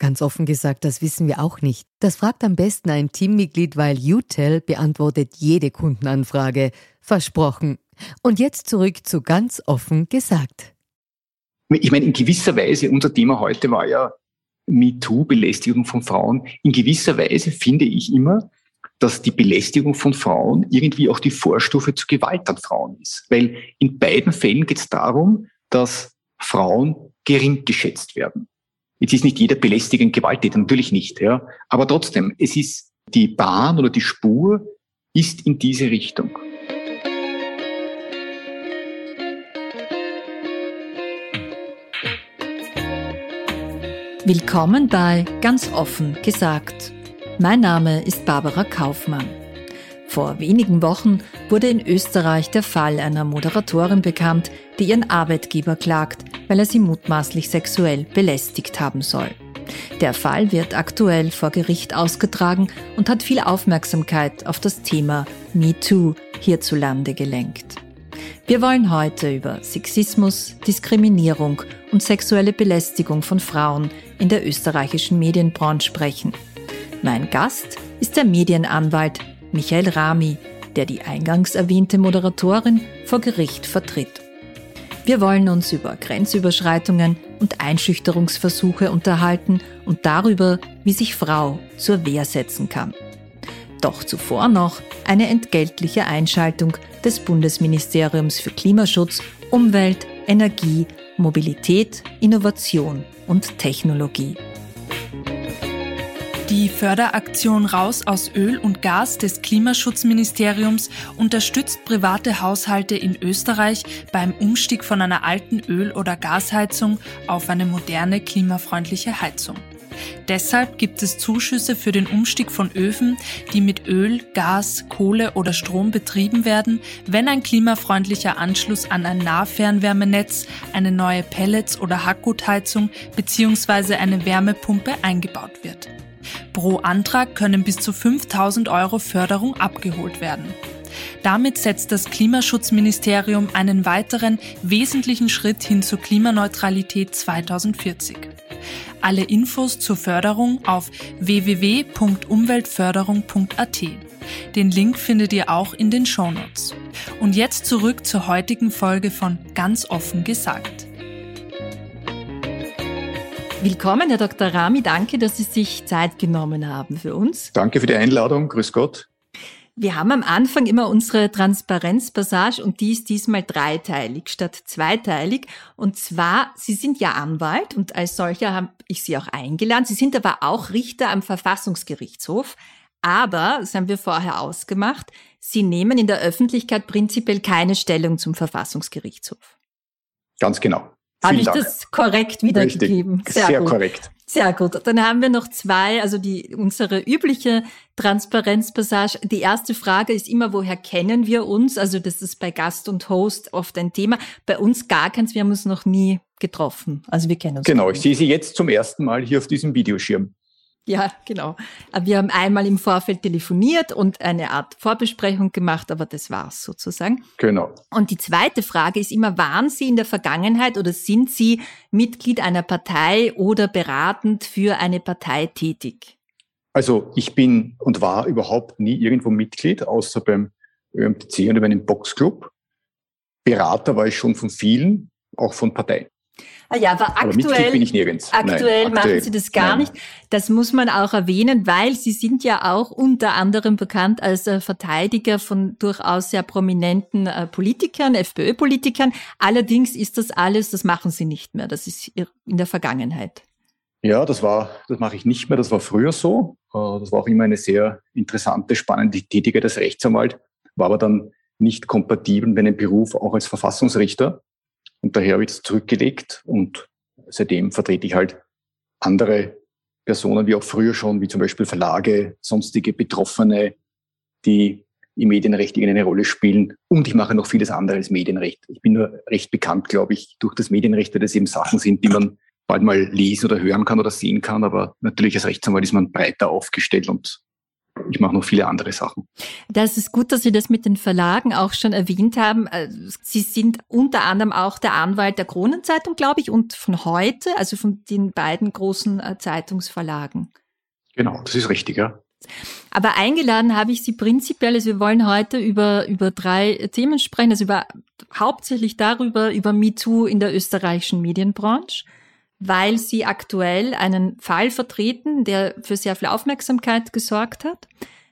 Ganz offen gesagt, das wissen wir auch nicht. Das fragt am besten ein Teammitglied, weil UTEL beantwortet jede Kundenanfrage. Versprochen. Und jetzt zurück zu ganz offen gesagt. Ich meine, in gewisser Weise, unser Thema heute war ja MeToo, Belästigung von Frauen. In gewisser Weise finde ich immer, dass die Belästigung von Frauen irgendwie auch die Vorstufe zur Gewalt an Frauen ist. Weil in beiden Fällen geht es darum, dass Frauen gering geschätzt werden. Jetzt ist nicht jeder belästigend Gewalttäter, natürlich nicht, ja. Aber trotzdem, es ist die Bahn oder die Spur ist in diese Richtung. Willkommen bei Ganz offen gesagt. Mein Name ist Barbara Kaufmann. Vor wenigen Wochen wurde in Österreich der Fall einer Moderatorin bekannt, die ihren Arbeitgeber klagt, weil er sie mutmaßlich sexuell belästigt haben soll. Der Fall wird aktuell vor Gericht ausgetragen und hat viel Aufmerksamkeit auf das Thema MeToo hierzulande gelenkt. Wir wollen heute über Sexismus, Diskriminierung und sexuelle Belästigung von Frauen in der österreichischen Medienbranche sprechen. Mein Gast ist der Medienanwalt Michael Rami, der die eingangs erwähnte Moderatorin vor Gericht vertritt. Wir wollen uns über Grenzüberschreitungen und Einschüchterungsversuche unterhalten und darüber, wie sich Frau zur Wehr setzen kann. Doch zuvor noch eine entgeltliche Einschaltung des Bundesministeriums für Klimaschutz, Umwelt, Energie, Mobilität, Innovation und Technologie. Die Förderaktion Raus aus Öl und Gas des Klimaschutzministeriums unterstützt private Haushalte in Österreich beim Umstieg von einer alten Öl- oder Gasheizung auf eine moderne klimafreundliche Heizung. Deshalb gibt es Zuschüsse für den Umstieg von Öfen, die mit Öl, Gas, Kohle oder Strom betrieben werden, wenn ein klimafreundlicher Anschluss an ein Nahfernwärmenetz, eine neue Pellets- oder Hackgutheizung bzw. eine Wärmepumpe eingebaut wird. Pro Antrag können bis zu 5000 Euro Förderung abgeholt werden. Damit setzt das Klimaschutzministerium einen weiteren wesentlichen Schritt hin zur Klimaneutralität 2040. Alle Infos zur Förderung auf www.umweltförderung.at. Den Link findet ihr auch in den Shownotes. Und jetzt zurück zur heutigen Folge von Ganz offen gesagt. Willkommen, Herr Dr. Rami. Danke, dass Sie sich Zeit genommen haben für uns. Danke für die Einladung. Grüß Gott. Wir haben am Anfang immer unsere Transparenzpassage und die ist diesmal dreiteilig statt zweiteilig. Und zwar, Sie sind ja Anwalt und als solcher habe ich Sie auch eingeladen. Sie sind aber auch Richter am Verfassungsgerichtshof. Aber, das haben wir vorher ausgemacht, Sie nehmen in der Öffentlichkeit prinzipiell keine Stellung zum Verfassungsgerichtshof. Ganz genau. Habe ich Dank. das korrekt wiedergegeben? Sehr, Sehr gut. korrekt. Sehr gut. Dann haben wir noch zwei, also die, unsere übliche Transparenzpassage. Die erste Frage ist immer, woher kennen wir uns? Also das ist bei Gast und Host oft ein Thema. Bei uns gar keins. Wir haben uns noch nie getroffen. Also wir kennen uns. Genau. Ich sehe Sie jetzt zum ersten Mal hier auf diesem Videoschirm. Ja, genau. Wir haben einmal im Vorfeld telefoniert und eine Art Vorbesprechung gemacht, aber das war's sozusagen. Genau. Und die zweite Frage ist immer, waren Sie in der Vergangenheit oder sind Sie Mitglied einer Partei oder beratend für eine Partei tätig? Also ich bin und war überhaupt nie irgendwo Mitglied, außer beim ÖMTC und bei einem Boxclub. Berater war ich schon von vielen, auch von Parteien. Ah ja, aber aktuell, aber bin ich nirgends. aktuell Nein, machen Sie das gar Nein. nicht. Das muss man auch erwähnen, weil Sie sind ja auch unter anderem bekannt als äh, Verteidiger von durchaus sehr prominenten äh, Politikern, FPÖ-Politikern. Allerdings ist das alles, das machen Sie nicht mehr. Das ist in der Vergangenheit. Ja, das war, das mache ich nicht mehr. Das war früher so. Äh, das war auch immer eine sehr interessante, spannende Tätigkeit als Rechtsanwalt, war aber dann nicht kompatibel mit einem Beruf auch als Verfassungsrichter. Und daher habe ich das zurückgelegt und seitdem vertrete ich halt andere Personen, wie auch früher schon, wie zum Beispiel Verlage, sonstige Betroffene, die im Medienrecht eine Rolle spielen. Und ich mache noch vieles anderes Medienrecht. Ich bin nur recht bekannt, glaube ich, durch das Medienrecht, weil das eben Sachen sind, die man bald mal lesen oder hören kann oder sehen kann. Aber natürlich als Rechtsanwalt ist man breiter aufgestellt und ich mache noch viele andere Sachen. Das ist gut, dass Sie das mit den Verlagen auch schon erwähnt haben. Äh, Sie sind unter anderem auch der Anwalt der Kronenzeitung, glaube ich, und von heute, also von den beiden großen äh, Zeitungsverlagen. Genau, das ist richtig, ja. Aber eingeladen habe ich Sie prinzipiell, also wir wollen heute über, über drei Themen sprechen, also über, hauptsächlich darüber, über MeToo in der österreichischen Medienbranche weil sie aktuell einen Fall vertreten, der für sehr viel Aufmerksamkeit gesorgt hat.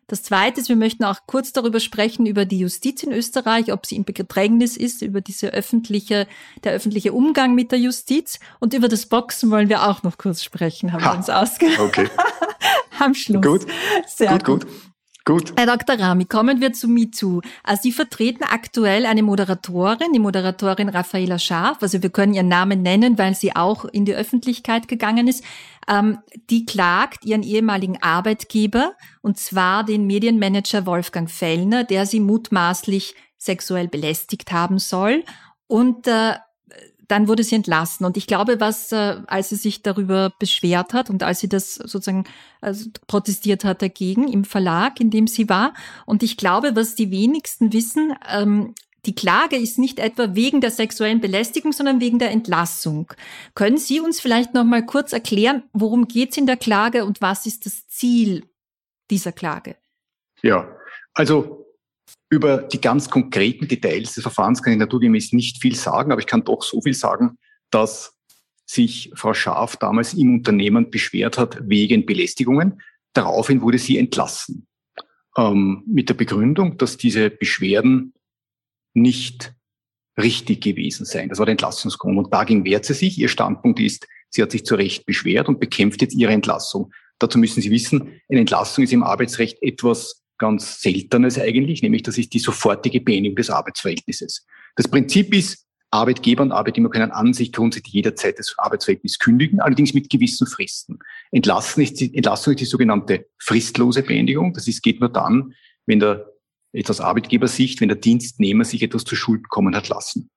Das Zweite ist, wir möchten auch kurz darüber sprechen, über die Justiz in Österreich, ob sie im Bedrängnis ist, über diese öffentliche, der öffentliche Umgang mit der Justiz. Und über das Boxen wollen wir auch noch kurz sprechen, haben ha, wir uns ausgemacht. Okay. Am Schluss. Gut. Sehr gut. gut. gut. Gut. Herr Dr. Rami, kommen wir zu MeToo. Also Sie vertreten aktuell eine Moderatorin, die Moderatorin Raffaela Scharf. Also wir können ihren Namen nennen, weil sie auch in die Öffentlichkeit gegangen ist. Ähm, die klagt ihren ehemaligen Arbeitgeber, und zwar den Medienmanager Wolfgang Fellner, der sie mutmaßlich sexuell belästigt haben soll. Und äh, dann wurde sie entlassen. Und ich glaube, was, äh, als sie sich darüber beschwert hat und als sie das sozusagen also protestiert hat dagegen im Verlag, in dem sie war. Und ich glaube, was die wenigsten wissen, ähm, die Klage ist nicht etwa wegen der sexuellen Belästigung, sondern wegen der Entlassung. Können Sie uns vielleicht noch mal kurz erklären, worum geht es in der Klage und was ist das Ziel dieser Klage? Ja, also über die ganz konkreten Details des Verfahrens kann ich naturgemäß nicht viel sagen, aber ich kann doch so viel sagen, dass sich Frau Scharf damals im Unternehmen beschwert hat wegen Belästigungen. Daraufhin wurde sie entlassen. Ähm, mit der Begründung, dass diese Beschwerden nicht richtig gewesen seien. Das war der Entlassungsgrund. Und dagegen wehrt sie sich. Ihr Standpunkt ist, sie hat sich zu Recht beschwert und bekämpft jetzt ihre Entlassung. Dazu müssen Sie wissen, eine Entlassung ist im Arbeitsrecht etwas ganz Seltenes eigentlich, nämlich das ist die sofortige Beendigung des Arbeitsverhältnisses. Das Prinzip ist, Arbeitgeber und Arbeitnehmer können an sich grundsätzlich jederzeit das Arbeitsverhältnis kündigen, allerdings mit gewissen Fristen. Entlassen ist die, Entlassung ist die sogenannte fristlose Beendigung. Das ist, geht nur dann, wenn der, jetzt aus Arbeitgebersicht, wenn der Dienstnehmer sich etwas zu Schulden kommen hat lassen.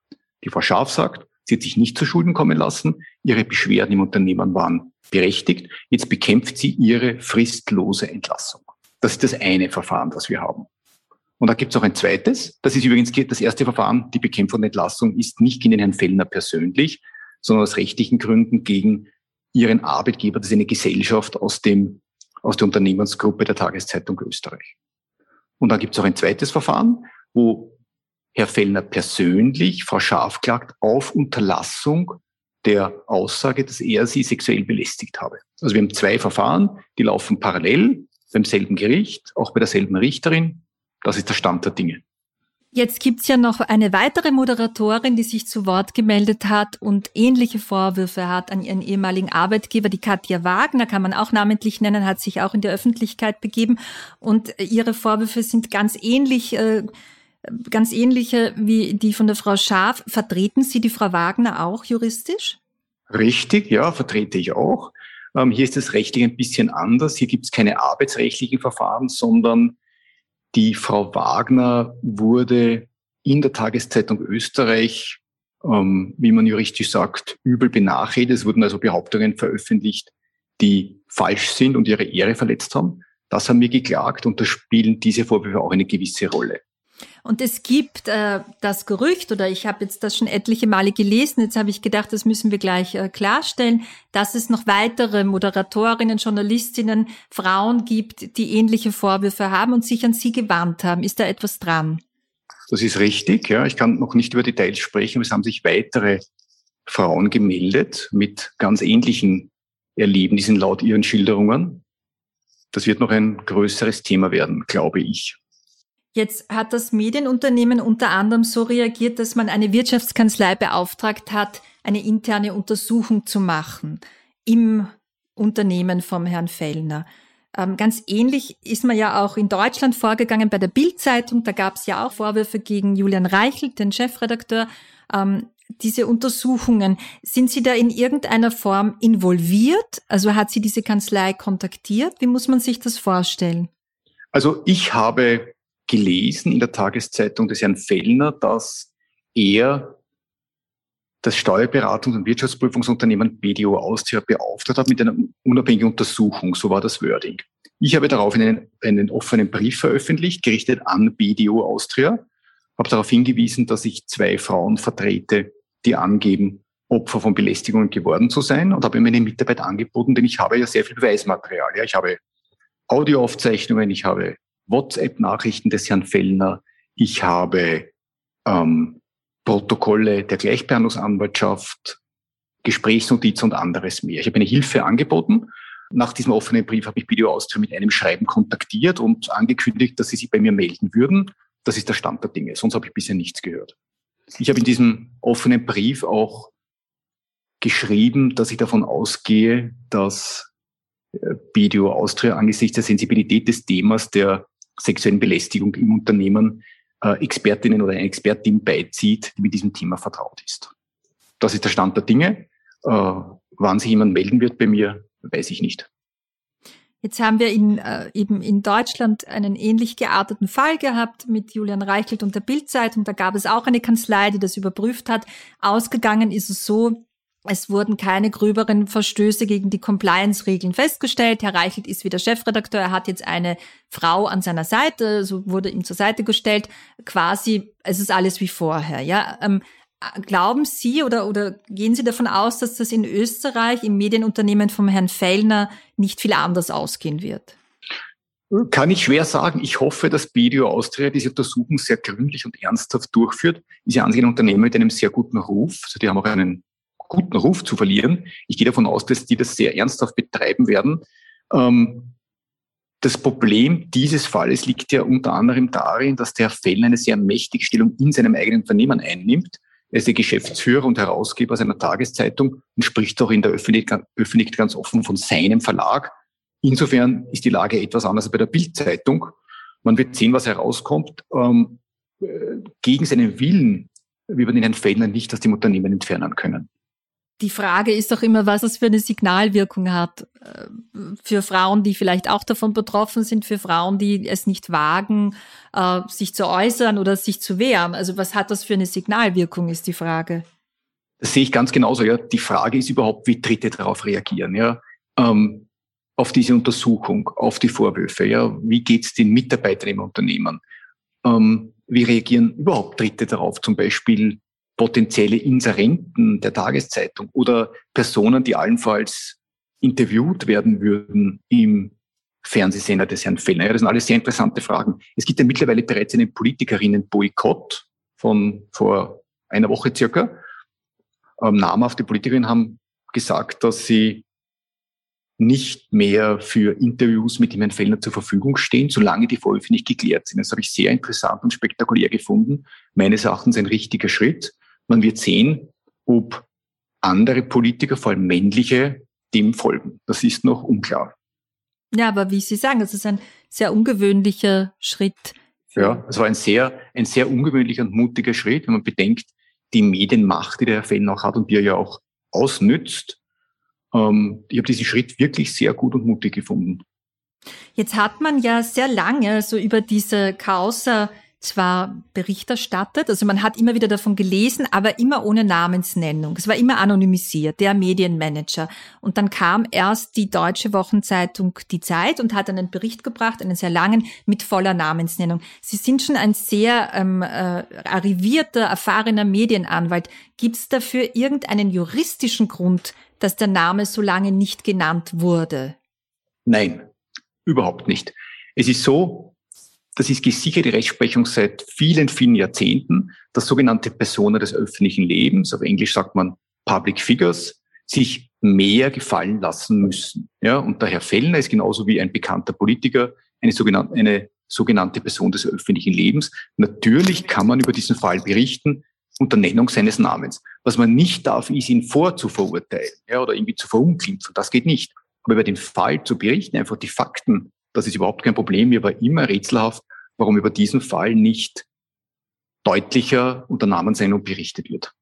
Die Frau Scharf sagt, sie hat sich nicht zu Schulden kommen lassen, ihre Beschwerden im Unternehmen waren berechtigt, jetzt bekämpft sie ihre fristlose Entlassung. Das ist das eine Verfahren, das wir haben. Und da gibt es auch ein zweites. Das ist übrigens das erste Verfahren. Die Bekämpfung der Entlassung ist nicht gegen den Herrn Fellner persönlich, sondern aus rechtlichen Gründen gegen ihren Arbeitgeber. Das ist eine Gesellschaft aus dem, aus der Unternehmensgruppe der Tageszeitung Österreich. Und dann gibt es auch ein zweites Verfahren, wo Herr Fellner persönlich Frau Scharf klagt auf Unterlassung der Aussage, dass er sie sexuell belästigt habe. Also wir haben zwei Verfahren, die laufen parallel beim selben Gericht, auch bei derselben Richterin. Das ist der Stand der Dinge. Jetzt gibt's ja noch eine weitere Moderatorin, die sich zu Wort gemeldet hat und ähnliche Vorwürfe hat an ihren ehemaligen Arbeitgeber. Die Katja Wagner kann man auch namentlich nennen, hat sich auch in der Öffentlichkeit begeben. Und ihre Vorwürfe sind ganz ähnlich, äh, ganz ähnliche wie die von der Frau Schaf. Vertreten Sie die Frau Wagner auch juristisch? Richtig, ja, vertrete ich auch. Ähm, hier ist es rechtlich ein bisschen anders. Hier gibt es keine arbeitsrechtlichen Verfahren, sondern die Frau Wagner wurde in der Tageszeitung Österreich, ähm, wie man juristisch sagt, übel benachredet. Es wurden also Behauptungen veröffentlicht, die falsch sind und ihre Ehre verletzt haben. Das haben wir geklagt und da spielen diese Vorwürfe auch eine gewisse Rolle. Und es gibt äh, das Gerücht, oder ich habe jetzt das schon etliche Male gelesen, jetzt habe ich gedacht, das müssen wir gleich äh, klarstellen, dass es noch weitere Moderatorinnen, Journalistinnen, Frauen gibt, die ähnliche Vorwürfe haben und sich an sie gewandt haben. Ist da etwas dran? Das ist richtig, ja. Ich kann noch nicht über Details sprechen, es haben sich weitere Frauen gemeldet mit ganz ähnlichen Erlebnissen laut ihren Schilderungen. Das wird noch ein größeres Thema werden, glaube ich. Jetzt hat das Medienunternehmen unter anderem so reagiert, dass man eine Wirtschaftskanzlei beauftragt hat, eine interne Untersuchung zu machen. Im Unternehmen vom Herrn Fellner. Ähm, ganz ähnlich ist man ja auch in Deutschland vorgegangen bei der Bild-Zeitung. Da gab es ja auch Vorwürfe gegen Julian Reichelt, den Chefredakteur. Ähm, diese Untersuchungen, sind Sie da in irgendeiner Form involviert? Also hat Sie diese Kanzlei kontaktiert? Wie muss man sich das vorstellen? Also ich habe gelesen in der Tageszeitung des Herrn Fellner, dass er das Steuerberatungs- und Wirtschaftsprüfungsunternehmen BDO Austria beauftragt hat mit einer unabhängigen Untersuchung. So war das Wording. Ich habe daraufhin einen, einen offenen Brief veröffentlicht, gerichtet an BDO Austria, habe darauf hingewiesen, dass ich zwei Frauen vertrete, die angeben, Opfer von Belästigungen geworden zu sein und habe ihm eine Mitarbeit angeboten, denn ich habe ja sehr viel Beweismaterial. Ja, ich habe Audioaufzeichnungen, ich habe WhatsApp-Nachrichten des Herrn Fellner, ich habe ähm, Protokolle der Gleichbehandlungsanwaltschaft, Gesprächsnotizen und anderes mehr. Ich habe eine Hilfe angeboten. Nach diesem offenen Brief habe ich Video Austria mit einem Schreiben kontaktiert und angekündigt, dass sie sich bei mir melden würden. Das ist der Stand der Dinge. Sonst habe ich bisher nichts gehört. Ich habe in diesem offenen Brief auch geschrieben, dass ich davon ausgehe, dass BDO äh, Austria angesichts der Sensibilität des Themas der sexuellen Belästigung im Unternehmen äh, Expertinnen oder ein Expertin beizieht, die mit diesem Thema vertraut ist. Das ist der Stand der Dinge. Äh, wann sich jemand melden wird bei mir, weiß ich nicht. Jetzt haben wir in, äh, eben in Deutschland einen ähnlich gearteten Fall gehabt mit Julian Reichelt und der Bildzeitung. Da gab es auch eine Kanzlei, die das überprüft hat. Ausgegangen ist es so, es wurden keine gröberen Verstöße gegen die Compliance-Regeln festgestellt. Herr Reichelt ist wieder Chefredakteur. Er hat jetzt eine Frau an seiner Seite, so wurde ihm zur Seite gestellt. Quasi, es ist alles wie vorher. Ja, ähm, glauben Sie oder oder gehen Sie davon aus, dass das in Österreich im Medienunternehmen vom Herrn Fellner nicht viel anders ausgehen wird? Kann ich schwer sagen. Ich hoffe, dass BDO Austria diese Untersuchung sehr gründlich und ernsthaft durchführt. Ist ja an sich ein Unternehmen mit einem sehr guten Ruf. Also die haben auch einen guten Ruf zu verlieren. Ich gehe davon aus, dass die das sehr ernsthaft betreiben werden. Ähm, das Problem dieses Falles liegt ja unter anderem darin, dass der Fell eine sehr mächtige Stellung in seinem eigenen Unternehmen einnimmt. Er ist der Geschäftsführer und Herausgeber seiner Tageszeitung und spricht auch in der Öffentlichkeit ganz offen von seinem Verlag. Insofern ist die Lage etwas anders als bei der Bildzeitung. Man wird sehen, was herauskommt. Ähm, äh, gegen seinen Willen wird man den Herrn Fellner nicht aus dem Unternehmen entfernen können die Frage ist doch immer, was es für eine Signalwirkung hat äh, für Frauen, die vielleicht auch davon betroffen sind, für Frauen, die es nicht wagen, äh, sich zu äußern oder sich zu wehren. Also was hat das für eine Signalwirkung, ist die Frage. Das sehe ich ganz genauso. Ja. Die Frage ist überhaupt, wie Dritte darauf reagieren. Ja. Ähm, auf diese Untersuchung, auf die Vorwürfe. Ja. Wie geht es den Mitarbeitern im Unternehmen? Ähm, wie reagieren überhaupt Dritte darauf? Zum Beispiel potenzielle Inserenten der Tageszeitung oder Personen, die allenfalls interviewt werden würden im Fernsehsender des Herrn Fellner? Ja, das sind alles sehr interessante Fragen. Es gibt ja mittlerweile bereits einen Politikerinnen-Boykott von vor einer Woche circa. Ähm, namhafte Politikerinnen haben gesagt, dass sie nicht mehr für Interviews mit dem Herrn Fellner zur Verfügung stehen, solange die Vorwürfe nicht geklärt sind. Das habe ich sehr interessant und spektakulär gefunden. Meines Erachtens ein richtiger Schritt. Man wird sehen, ob andere Politiker, vor allem männliche, dem folgen. Das ist noch unklar. Ja, aber wie Sie sagen, es ist ein sehr ungewöhnlicher Schritt. Ja, es war ein sehr, ein sehr ungewöhnlicher und mutiger Schritt, wenn man bedenkt, die Medienmacht, die der Herr Fellner auch hat und die er ja auch ausnützt. Ähm, ich habe diesen Schritt wirklich sehr gut und mutig gefunden. Jetzt hat man ja sehr lange so über diese Causa zwar Bericht erstattet, also man hat immer wieder davon gelesen, aber immer ohne Namensnennung. Es war immer anonymisiert, der Medienmanager. Und dann kam erst die deutsche Wochenzeitung Die Zeit und hat einen Bericht gebracht, einen sehr langen, mit voller Namensnennung. Sie sind schon ein sehr ähm, äh, arrivierter, erfahrener Medienanwalt. Gibt es dafür irgendeinen juristischen Grund, dass der Name so lange nicht genannt wurde? Nein, überhaupt nicht. Es ist so, das ist gesicherte Rechtsprechung seit vielen, vielen Jahrzehnten, dass sogenannte Personen des öffentlichen Lebens, auf Englisch sagt man Public Figures, sich mehr gefallen lassen müssen. Ja, und der Herr Fellner ist genauso wie ein bekannter Politiker eine sogenannte, eine sogenannte Person des öffentlichen Lebens. Natürlich kann man über diesen Fall berichten unter Nennung seines Namens. Was man nicht darf, ist ihn vorzuverurteilen ja, oder irgendwie zu verunglimpfen. Das geht nicht. Aber über den Fall zu berichten, einfach die Fakten, das ist überhaupt kein Problem. Mir war immer rätselhaft, warum über diesen Fall nicht deutlicher unter Namensnennung berichtet wird.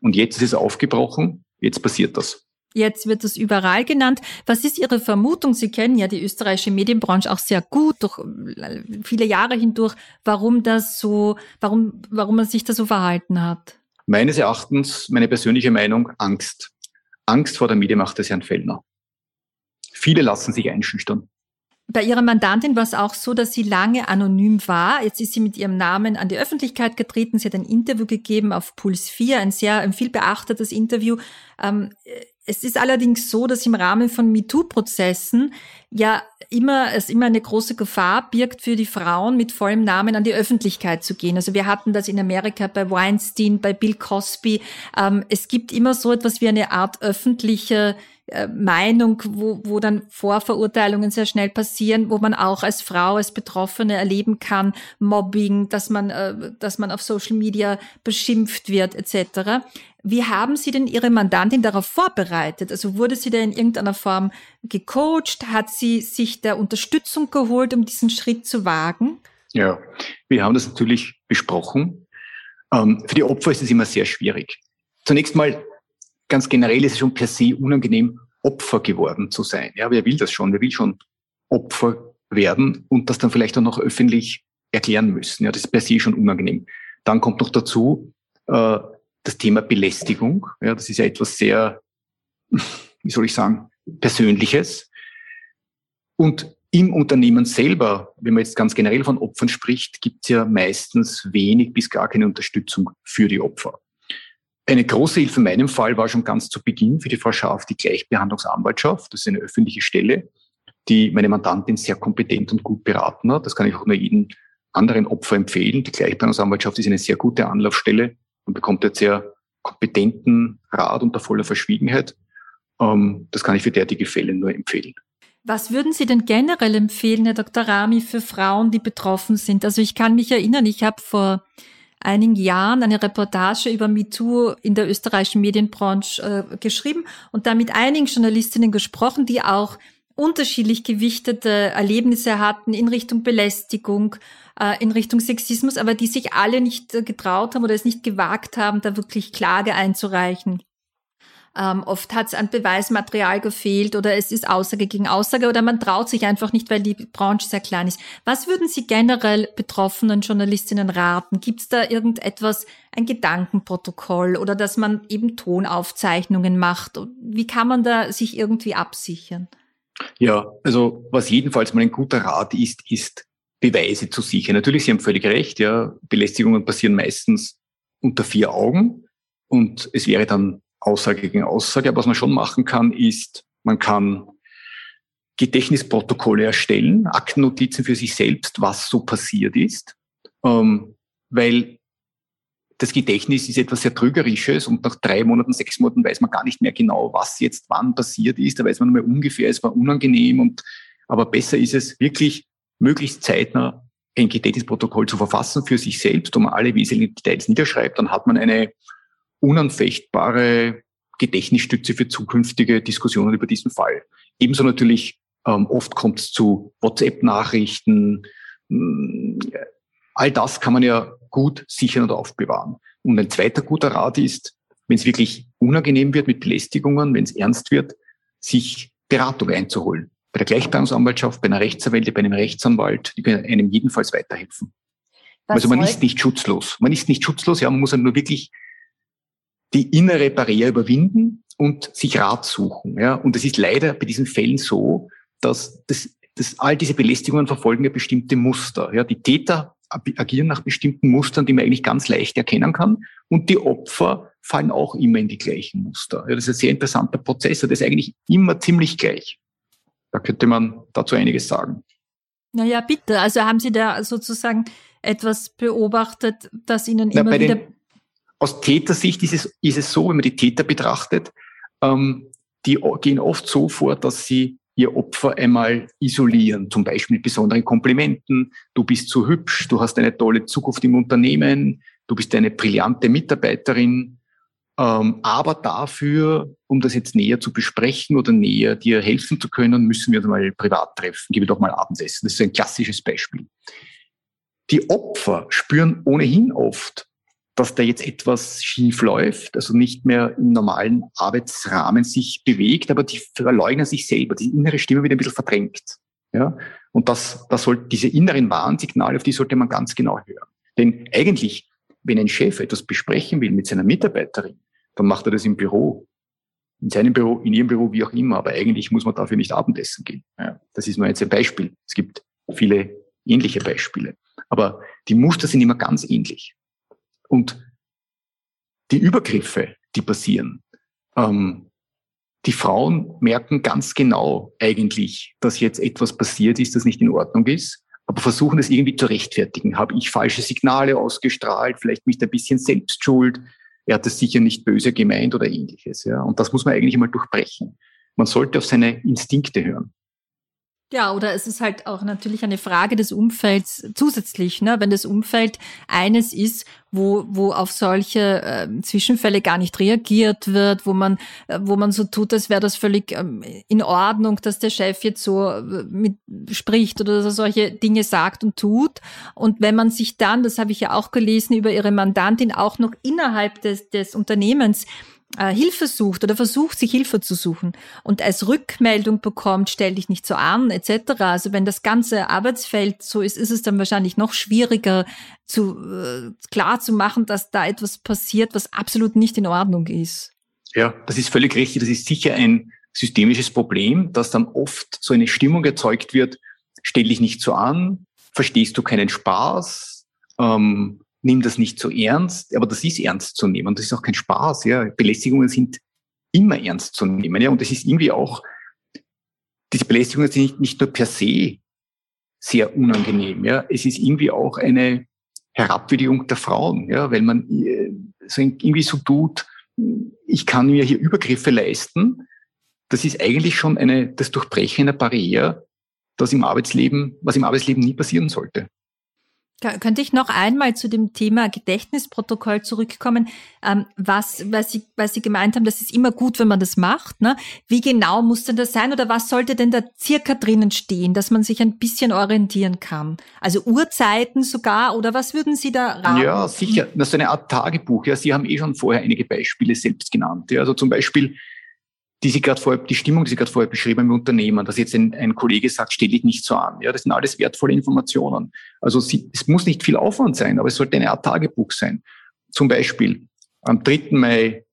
Und jetzt ist es aufgebrochen, jetzt passiert das. Jetzt wird das überall genannt. Was ist Ihre Vermutung? Sie kennen ja die österreichische Medienbranche auch sehr gut durch äh, viele Jahre hindurch, warum das so, warum, warum man sich da so verhalten hat. Meines Erachtens, meine persönliche Meinung, Angst. Angst vor der Medienmacht des Herrn Fellner. Viele lassen sich einschüchtern. Bei Ihrer Mandantin war es auch so, dass sie lange anonym war. Jetzt ist sie mit ihrem Namen an die Öffentlichkeit getreten. Sie hat ein Interview gegeben auf Puls 4, ein sehr viel beachtetes Interview. Ähm, es ist allerdings so, dass im Rahmen von MeToo-Prozessen ja immer, es immer eine große Gefahr birgt für die Frauen, mit vollem Namen an die Öffentlichkeit zu gehen. Also wir hatten das in Amerika bei Weinstein, bei Bill Cosby. Ähm, es gibt immer so etwas wie eine Art öffentliche äh, Meinung, wo, wo dann Vorverurteilungen sehr schnell passieren, wo man auch als Frau, als Betroffene erleben kann, Mobbing, dass man, äh, dass man auf Social Media beschimpft wird, etc. Wie haben Sie denn Ihre Mandantin darauf vorbereitet? Also wurde sie da in irgendeiner Form gecoacht? Hat sie sich der Unterstützung geholt, um diesen Schritt zu wagen? Ja, wir haben das natürlich besprochen. Ähm, für die Opfer ist es immer sehr schwierig. Zunächst mal, ganz generell ist es schon per se unangenehm, Opfer geworden zu sein. Ja, wer will das schon? Wer will schon Opfer werden und das dann vielleicht auch noch öffentlich erklären müssen? Ja, das ist per se schon unangenehm. Dann kommt noch dazu, äh, das Thema Belästigung. Ja, das ist ja etwas sehr, wie soll ich sagen, Persönliches. Und im Unternehmen selber, wenn man jetzt ganz generell von Opfern spricht, gibt es ja meistens wenig bis gar keine Unterstützung für die Opfer. Eine große Hilfe in meinem Fall war schon ganz zu Beginn für die Frau Scharf die Gleichbehandlungsanwaltschaft. Das ist eine öffentliche Stelle, die meine Mandantin sehr kompetent und gut beraten hat. Das kann ich auch nur jedem anderen Opfer empfehlen. Die Gleichbehandlungsanwaltschaft ist eine sehr gute Anlaufstelle man bekommt jetzt sehr kompetenten Rat unter voller Verschwiegenheit. Ähm, das kann ich für derartige Fälle nur empfehlen. Was würden Sie denn generell empfehlen, Herr Dr. Rami, für Frauen, die betroffen sind? Also ich kann mich erinnern, ich habe vor einigen Jahren eine Reportage über MeToo in der österreichischen Medienbranche äh, geschrieben und da mit einigen Journalistinnen gesprochen, die auch unterschiedlich gewichtete Erlebnisse hatten in Richtung Belästigung, äh, in Richtung Sexismus, aber die sich alle nicht äh, getraut haben oder es nicht gewagt haben, da wirklich Klage einzureichen. Ähm, oft hat es an Beweismaterial gefehlt oder es ist Aussage gegen Aussage oder man traut sich einfach nicht, weil die Branche sehr klein ist. Was würden Sie generell betroffenen Journalistinnen raten? Gibt es da irgendetwas, ein Gedankenprotokoll oder dass man eben Tonaufzeichnungen macht? Wie kann man da sich irgendwie absichern? Ja, also was jedenfalls mal ein guter Rat ist, ist Beweise zu sichern. Natürlich, Sie haben völlig recht, ja, Belästigungen passieren meistens unter vier Augen und es wäre dann Aussage gegen Aussage. Aber was man schon machen kann, ist, man kann Gedächtnisprotokolle erstellen, Aktennotizen für sich selbst, was so passiert ist, ähm, weil das Gedächtnis ist etwas sehr Trügerisches und nach drei Monaten, sechs Monaten weiß man gar nicht mehr genau, was jetzt wann passiert ist. Da weiß man nur mehr ungefähr, es war unangenehm und aber besser ist es wirklich möglichst zeitnah ein Gedächtnisprotokoll zu verfassen für sich selbst, wo man alle wesentlichen Details niederschreibt, dann hat man eine unanfechtbare Gedächtnisstütze für zukünftige Diskussionen über diesen Fall. Ebenso natürlich, ähm, oft kommt es zu WhatsApp-Nachrichten. Mm, all das kann man ja gut sichern und aufbewahren. Und ein zweiter guter Rat ist, wenn es wirklich unangenehm wird mit Belästigungen, wenn es ernst wird, sich Beratung einzuholen bei der Gleichbehandlungsanwaltschaft, bei einer Rechtsanwälte, bei einem Rechtsanwalt, die können einem jedenfalls weiterhelfen. Was also man ist nicht schutzlos. Man ist nicht schutzlos, ja, man muss nur wirklich die innere Barriere überwinden und sich Rat suchen. Ja. Und es ist leider bei diesen Fällen so, dass, das, dass all diese Belästigungen verfolgen ja bestimmte Muster. Ja. Die Täter agieren nach bestimmten Mustern, die man eigentlich ganz leicht erkennen kann. Und die Opfer fallen auch immer in die gleichen Muster. Ja, das ist ein sehr interessanter Prozess. Das ist eigentlich immer ziemlich gleich. Da könnte man dazu einiges sagen. Naja, bitte. Also haben Sie da sozusagen etwas beobachtet, das Ihnen Na, immer wieder... Den, aus Tätersicht ist es, ist es so, wenn man die Täter betrachtet, ähm, die gehen oft so vor, dass sie ihr Opfer einmal isolieren, zum Beispiel mit besonderen Komplimenten. Du bist so hübsch, du hast eine tolle Zukunft im Unternehmen, du bist eine brillante Mitarbeiterin. Ähm, aber dafür, um das jetzt näher zu besprechen oder näher dir helfen zu können, müssen wir uns mal privat treffen. Gebe doch mal Abendessen. Das ist ein klassisches Beispiel. Die Opfer spüren ohnehin oft, dass da jetzt etwas schief läuft, also nicht mehr im normalen Arbeitsrahmen sich bewegt, aber die verleugnen sich selber, die innere Stimme wird ein bisschen verdrängt. Ja? Und das, das soll, diese inneren Warnsignale, auf die sollte man ganz genau hören. Denn eigentlich, wenn ein Chef etwas besprechen will mit seiner Mitarbeiterin, dann macht er das im Büro. In seinem Büro, in ihrem Büro, wie auch immer. Aber eigentlich muss man dafür nicht Abendessen gehen. Ja, das ist nur jetzt ein Beispiel. Es gibt viele ähnliche Beispiele. Aber die Muster sind immer ganz ähnlich. Und die Übergriffe, die passieren, ähm, die Frauen merken ganz genau eigentlich, dass jetzt etwas passiert ist, das nicht in Ordnung ist, aber versuchen es irgendwie zu rechtfertigen. Habe ich falsche Signale ausgestrahlt, vielleicht mich ein bisschen selbst schuld, er hat es sicher nicht böse gemeint oder ähnliches. Ja. Und das muss man eigentlich mal durchbrechen. Man sollte auf seine Instinkte hören. Ja, oder es ist halt auch natürlich eine Frage des Umfelds zusätzlich, ne? wenn das Umfeld eines ist, wo, wo auf solche äh, Zwischenfälle gar nicht reagiert wird, wo man, äh, wo man so tut, als wäre das völlig ähm, in Ordnung, dass der Chef jetzt so äh, mit spricht oder solche Dinge sagt und tut. Und wenn man sich dann, das habe ich ja auch gelesen, über ihre Mandantin auch noch innerhalb des, des Unternehmens äh, Hilfe sucht oder versucht, sich Hilfe zu suchen und als Rückmeldung bekommt, stell dich nicht so an, etc. Also wenn das ganze Arbeitsfeld so ist, ist es dann wahrscheinlich noch schwieriger, zu, äh, klar zu machen, dass da etwas passiert, was absolut nicht in Ordnung ist. Ja, das ist völlig richtig. Das ist sicher ein systemisches Problem, dass dann oft so eine Stimmung erzeugt wird, stell dich nicht so an, verstehst du keinen Spaß, ähm, nimm das nicht so ernst, aber das ist ernst zu nehmen. Das ist auch kein Spaß. Ja. Belästigungen sind immer ernst zu nehmen. Ja. Und das ist irgendwie auch, diese Belästigungen sind nicht, nicht nur per se sehr unangenehm. Ja. Es ist irgendwie auch eine Herabwürdigung der Frauen, ja, weil man äh, so irgendwie so tut, ich kann mir hier Übergriffe leisten. Das ist eigentlich schon eine, das Durchbrechen einer Barriere, das im Arbeitsleben, was im Arbeitsleben nie passieren sollte. Könnte ich noch einmal zu dem Thema Gedächtnisprotokoll zurückkommen, ähm, was, was Sie, was Sie gemeint haben, das ist immer gut, wenn man das macht. Ne? Wie genau muss denn das sein oder was sollte denn da circa drinnen stehen, dass man sich ein bisschen orientieren kann? Also Uhrzeiten sogar oder was würden Sie da raten? Ja, sicher. Das ist eine Art Tagebuch. Ja, Sie haben eh schon vorher einige Beispiele selbst genannt. Ja, also zum Beispiel die Sie gerade vorher, die Stimmung, die Sie gerade vorher beschrieben haben im Unternehmen, dass jetzt ein, ein Kollege sagt, stell dich nicht so an. Ja, das sind alles wertvolle Informationen. Also Sie, es muss nicht viel Aufwand sein, aber es sollte eine Art Tagebuch sein. Zum Beispiel am 3. Mai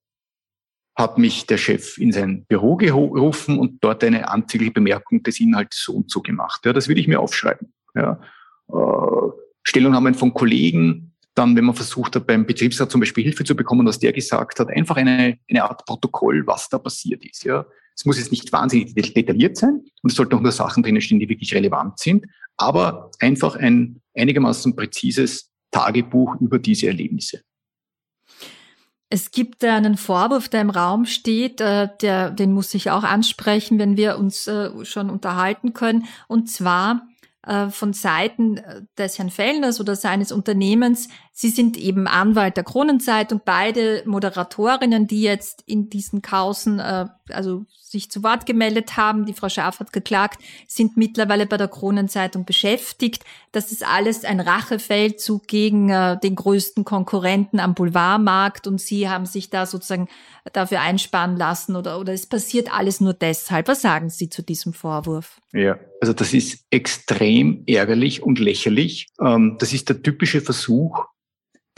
hat mich der Chef in sein Büro gerufen und dort eine anzügliche Bemerkung des Inhalts so und so gemacht. Ja, das würde ich mir aufschreiben. Ja. Äh, Stellungnahmen von Kollegen, dann, wenn man versucht hat, beim Betriebsrat zum Beispiel Hilfe zu bekommen, was der gesagt hat, einfach eine, eine Art Protokoll, was da passiert ist. Ja. Es muss jetzt nicht wahnsinnig detailliert sein und es sollten auch nur Sachen drinnen stehen, die wirklich relevant sind, aber einfach ein einigermaßen präzises Tagebuch über diese Erlebnisse. Es gibt einen Vorwurf, der im Raum steht, äh, der, den muss ich auch ansprechen, wenn wir uns äh, schon unterhalten können. Und zwar, von Seiten äh, des Herrn Fellners oder seines Unternehmens. Sie sind eben Anwalt der Kronenzeitung, beide Moderatorinnen, die jetzt in diesen Kausen, äh, also sich zu Wort gemeldet haben. Die Frau Schaaf hat geklagt, sind mittlerweile bei der Kronenzeitung beschäftigt. Das ist alles ein Rachefeldzug gegen den größten Konkurrenten am Boulevardmarkt und sie haben sich da sozusagen dafür einspannen lassen oder, oder es passiert alles nur deshalb. Was sagen Sie zu diesem Vorwurf? Ja, also das ist extrem ärgerlich und lächerlich. Ähm, das ist der typische Versuch,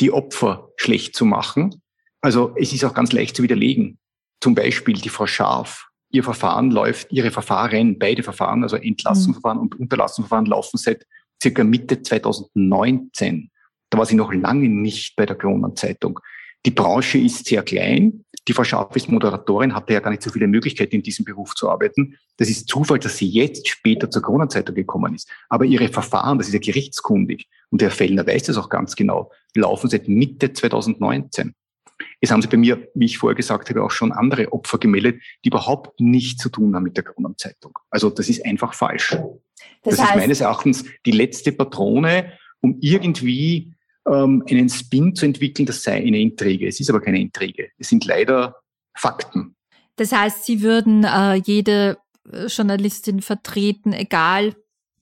die Opfer schlecht zu machen. Also es ist auch ganz leicht zu widerlegen. Zum Beispiel die Frau Scharf. Ihr Verfahren läuft, ihre Verfahren, beide Verfahren, also Entlassungsverfahren mhm. und Unterlassungsverfahren laufen seit circa Mitte 2019. Da war sie noch lange nicht bei der Kronenzeitung. Die Branche ist sehr klein. Die Frau Scharf ist Moderatorin, hatte ja gar nicht so viele Möglichkeiten, in diesem Beruf zu arbeiten. Das ist Zufall, dass sie jetzt später zur Corona-Zeitung gekommen ist. Aber ihre Verfahren, das ist ja gerichtskundig, und der Fellner weiß das auch ganz genau, laufen seit Mitte 2019. Es haben sich bei mir, wie ich vorher gesagt habe, auch schon andere Opfer gemeldet, die überhaupt nichts zu tun haben mit der Corona-Zeitung. Also das ist einfach falsch. Das, das heißt, ist meines Erachtens die letzte Patrone, um irgendwie ähm, einen Spin zu entwickeln, das sei eine Intrige. Es ist aber keine Intrige. Es sind leider Fakten. Das heißt, Sie würden äh, jede äh, Journalistin vertreten, egal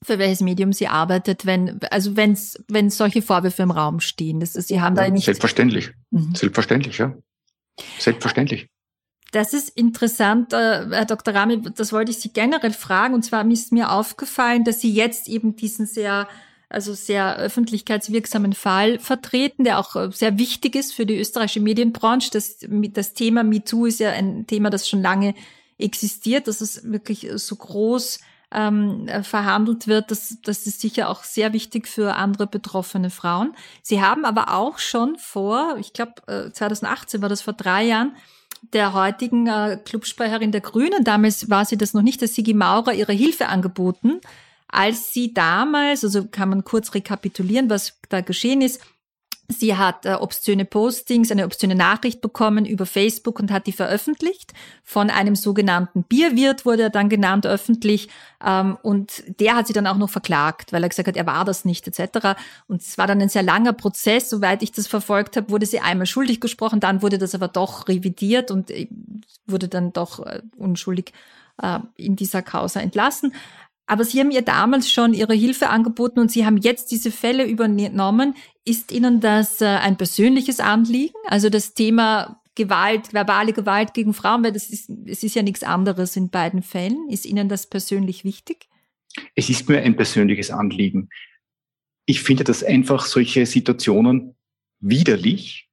für welches Medium sie arbeitet, wenn, also wenn wenn solche Vorwürfe im Raum stehen. Das ist, sie haben ja, da nicht. Selbstverständlich. Mhm. Selbstverständlich, ja. Selbstverständlich. Das ist interessant, äh, Herr Dr. Rami, das wollte ich Sie generell fragen. Und zwar ist mir aufgefallen, dass Sie jetzt eben diesen sehr, also sehr öffentlichkeitswirksamen Fall vertreten, der auch äh, sehr wichtig ist für die österreichische Medienbranche. Das, das Thema MeToo ist ja ein Thema, das schon lange existiert, dass es wirklich so groß ähm, verhandelt wird, das, das ist sicher auch sehr wichtig für andere betroffene Frauen. Sie haben aber auch schon vor, ich glaube 2018 war das vor drei Jahren, der heutigen äh, Clubsprecherin der Grünen, damals war sie das noch nicht, der Sigi Maurer, ihre Hilfe angeboten, als sie damals, also kann man kurz rekapitulieren, was da geschehen ist, Sie hat äh, obszöne Postings, eine obszöne Nachricht bekommen über Facebook und hat die veröffentlicht. Von einem sogenannten Bierwirt wurde er dann genannt öffentlich. Ähm, und der hat sie dann auch noch verklagt, weil er gesagt hat, er war das nicht etc. Und es war dann ein sehr langer Prozess. Soweit ich das verfolgt habe, wurde sie einmal schuldig gesprochen, dann wurde das aber doch revidiert und äh, wurde dann doch äh, unschuldig äh, in dieser Causa entlassen. Aber Sie haben ihr damals schon Ihre Hilfe angeboten und Sie haben jetzt diese Fälle übernommen. Ist Ihnen das äh, ein persönliches Anliegen? Also das Thema Gewalt, verbale Gewalt gegen Frauen, weil das ist, es ist ja nichts anderes in beiden Fällen. Ist Ihnen das persönlich wichtig? Es ist mir ein persönliches Anliegen. Ich finde, dass einfach solche Situationen widerlich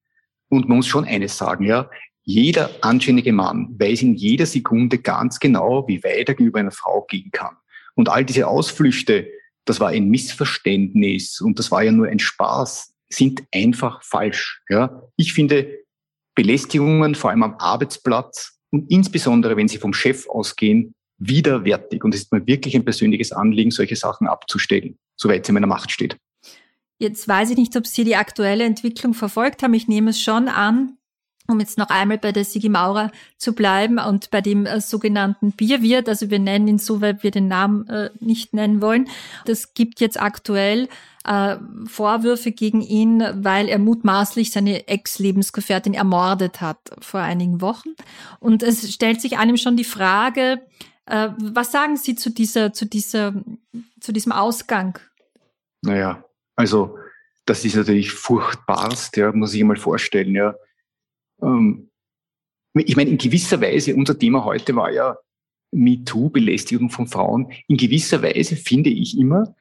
und man muss schon eines sagen, ja, jeder anständige Mann weiß in jeder Sekunde ganz genau, wie weit er gegenüber einer Frau gehen kann. Und all diese Ausflüchte, das war ein Missverständnis und das war ja nur ein Spaß, sind einfach falsch. Ja? Ich finde Belästigungen, vor allem am Arbeitsplatz und insbesondere, wenn sie vom Chef ausgehen, widerwärtig. Und es ist mir wirklich ein persönliches Anliegen, solche Sachen abzustellen, soweit es in meiner Macht steht. Jetzt weiß ich nicht, ob Sie die aktuelle Entwicklung verfolgt haben. Ich nehme es schon an, um jetzt noch einmal bei der Sigi Maurer zu bleiben und bei dem äh, sogenannten Bierwirt, also wir nennen ihn so, weil wir den Namen äh, nicht nennen wollen. Das gibt jetzt aktuell äh, Vorwürfe gegen ihn, weil er mutmaßlich seine Ex-Lebensgefährtin ermordet hat vor einigen Wochen. Und es stellt sich einem schon die Frage, äh, was sagen Sie zu dieser, zu dieser, zu diesem Ausgang? Naja, also das ist natürlich furchtbarst, ja, muss ich mal vorstellen, ja ähm, ich meine, in gewisser Weise, unser Thema heute war ja MeToo, Belästigung von Frauen. In gewisser Weise finde ich immer,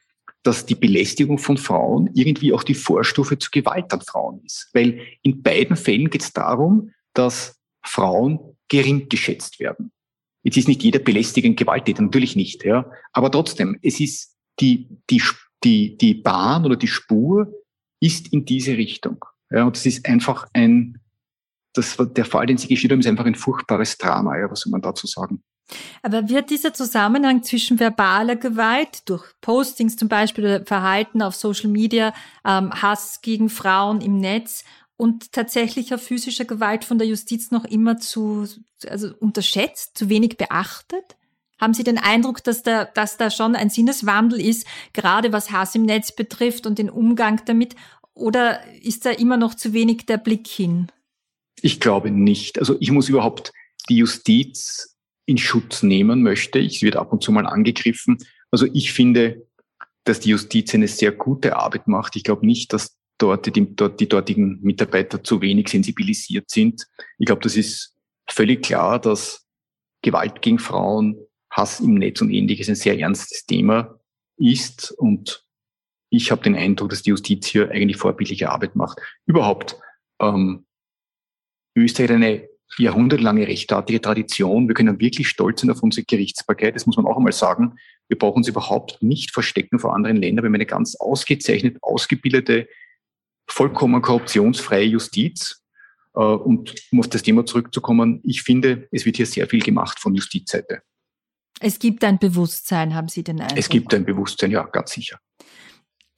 dass die Belästigung von Frauen irgendwie auch die Vorstufe zur Gewalt an Frauen ist. Weil in beiden Fällen geht es darum, dass Frauen gering geschätzt werden. Jetzt ist nicht jeder belästigend Gewalttäter, natürlich nicht, ja. Aber trotzdem, es ist die, die, die, die Bahn oder die Spur ist in diese Richtung. Ja, und es ist einfach ein, das, der Fall, den Sie geschildert haben, ist einfach ein furchtbares Drama. Ja, was soll man dazu sagen? Aber wird dieser Zusammenhang zwischen verbaler Gewalt durch Postings zum Beispiel oder Verhalten auf Social Media, ähm, Hass gegen Frauen im Netz und tatsächlicher physischer Gewalt von der Justiz noch immer zu, also unterschätzt, zu wenig beachtet? Haben Sie den Eindruck, dass da, dass da schon ein Sinneswandel ist, gerade was Hass im Netz betrifft und den Umgang damit? Oder ist da immer noch zu wenig der Blick hin? Ich glaube nicht. Also ich muss überhaupt die Justiz in Schutz nehmen möchte. Ich wird ab und zu mal angegriffen. Also ich finde, dass die Justiz eine sehr gute Arbeit macht. Ich glaube nicht, dass dort die, dort die dortigen Mitarbeiter zu wenig sensibilisiert sind. Ich glaube, das ist völlig klar, dass Gewalt gegen Frauen, Hass im Netz und ähnliches ein sehr ernstes Thema ist. Und ich habe den Eindruck, dass die Justiz hier eigentlich vorbildliche Arbeit macht. Überhaupt ähm, Österreich hat eine jahrhundertelange rechtsstaatliche Tradition. Wir können wirklich stolz sein auf unsere Gerichtsbarkeit. Das muss man auch einmal sagen. Wir brauchen uns überhaupt nicht verstecken vor anderen Ländern. Wir haben eine ganz ausgezeichnet, ausgebildete, vollkommen korruptionsfreie Justiz. Äh, und um auf das Thema zurückzukommen, ich finde, es wird hier sehr viel gemacht von Justizseite. Es gibt ein Bewusstsein, haben Sie den Eindruck? Es gibt ein Bewusstsein, ja, ganz sicher.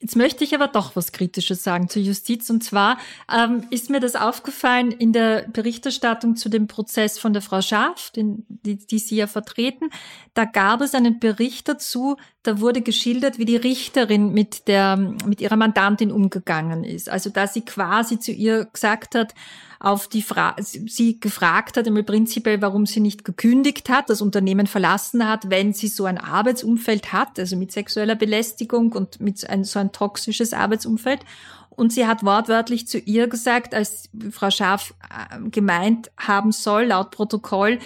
Jetzt möchte ich aber doch was Kritisches sagen zur Justiz. Und zwar ähm, ist mir das aufgefallen in der Berichterstattung zu dem Prozess von der Frau Schaaf, den, die, die Sie ja vertreten. Da gab es einen Bericht dazu, da wurde geschildert, wie die Richterin mit der, mit ihrer Mandantin umgegangen ist. Also, dass sie quasi zu ihr gesagt hat, auf die Frage, sie gefragt hat, im prinzipiell, warum sie nicht gekündigt hat, das Unternehmen verlassen hat, wenn sie so ein Arbeitsumfeld hat, also mit sexueller Belästigung und mit ein, so ein toxisches Arbeitsumfeld. Und sie hat wortwörtlich zu ihr gesagt, als Frau Schaaf äh, gemeint haben soll, laut Protokoll,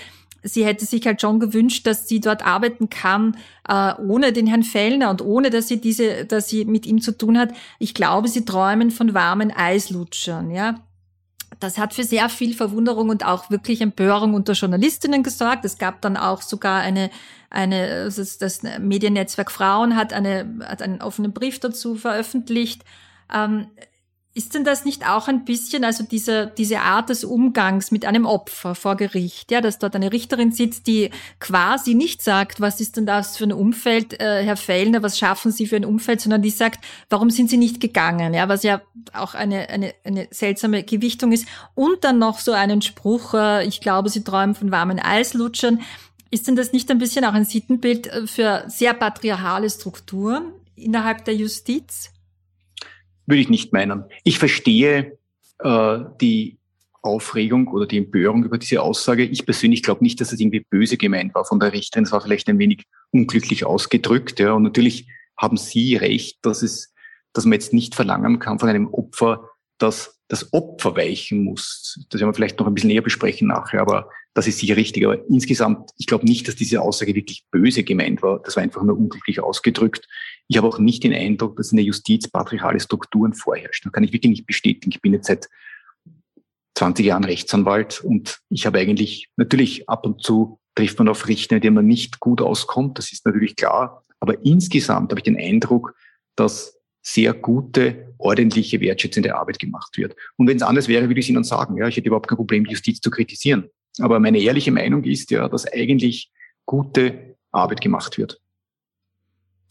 sie hätte sich halt schon gewünscht, dass sie dort arbeiten kann, äh, ohne den Herrn Fellner und ohne, dass sie diese, dass sie mit ihm zu tun hat. Ich glaube, sie träumen von warmen Eislutschern, ja. Das hat für sehr viel Verwunderung und auch wirklich Empörung unter Journalistinnen gesorgt. Es gab dann auch sogar eine, eine, das, das Mediennetzwerk Frauen hat eine, hat einen offenen Brief dazu veröffentlicht. Ähm, ist denn das nicht auch ein bisschen, also diese, diese Art des Umgangs mit einem Opfer vor Gericht, ja, dass dort eine Richterin sitzt, die quasi nicht sagt, was ist denn das für ein Umfeld, äh, Herr Fellner, was schaffen Sie für ein Umfeld, sondern die sagt, warum sind Sie nicht gegangen, ja, was ja auch eine, eine, eine seltsame Gewichtung ist. Und dann noch so einen Spruch, äh, ich glaube, Sie träumen von warmen Eislutschern. Ist denn das nicht ein bisschen auch ein Sittenbild äh, für sehr patriarchale Strukturen innerhalb der Justiz? Würde ich nicht meinen. Ich verstehe äh, die Aufregung oder die Empörung über diese Aussage. Ich persönlich glaube nicht, dass es irgendwie böse gemeint war von der Richterin. Es war vielleicht ein wenig unglücklich ausgedrückt. Ja. Und natürlich haben Sie recht, dass es, dass man jetzt nicht verlangen kann von einem Opfer, dass das Opfer weichen muss. Das werden wir vielleicht noch ein bisschen näher besprechen nachher, aber das ist sicher richtig. Aber insgesamt, ich glaube nicht, dass diese Aussage wirklich böse gemeint war. Das war einfach nur unglücklich ausgedrückt. Ich habe auch nicht den Eindruck, dass in der Justiz patriarchale Strukturen vorherrschen. Das kann ich wirklich nicht bestätigen. Ich bin jetzt seit 20 Jahren Rechtsanwalt und ich habe eigentlich, natürlich ab und zu trifft man auf Richter, mit denen man nicht gut auskommt. Das ist natürlich klar. Aber insgesamt habe ich den Eindruck, dass sehr gute, ordentliche, wertschätzende Arbeit gemacht wird. Und wenn es anders wäre, würde ich Ihnen sagen, ja, ich hätte überhaupt kein Problem, die Justiz zu kritisieren. Aber meine ehrliche Meinung ist ja, dass eigentlich gute Arbeit gemacht wird.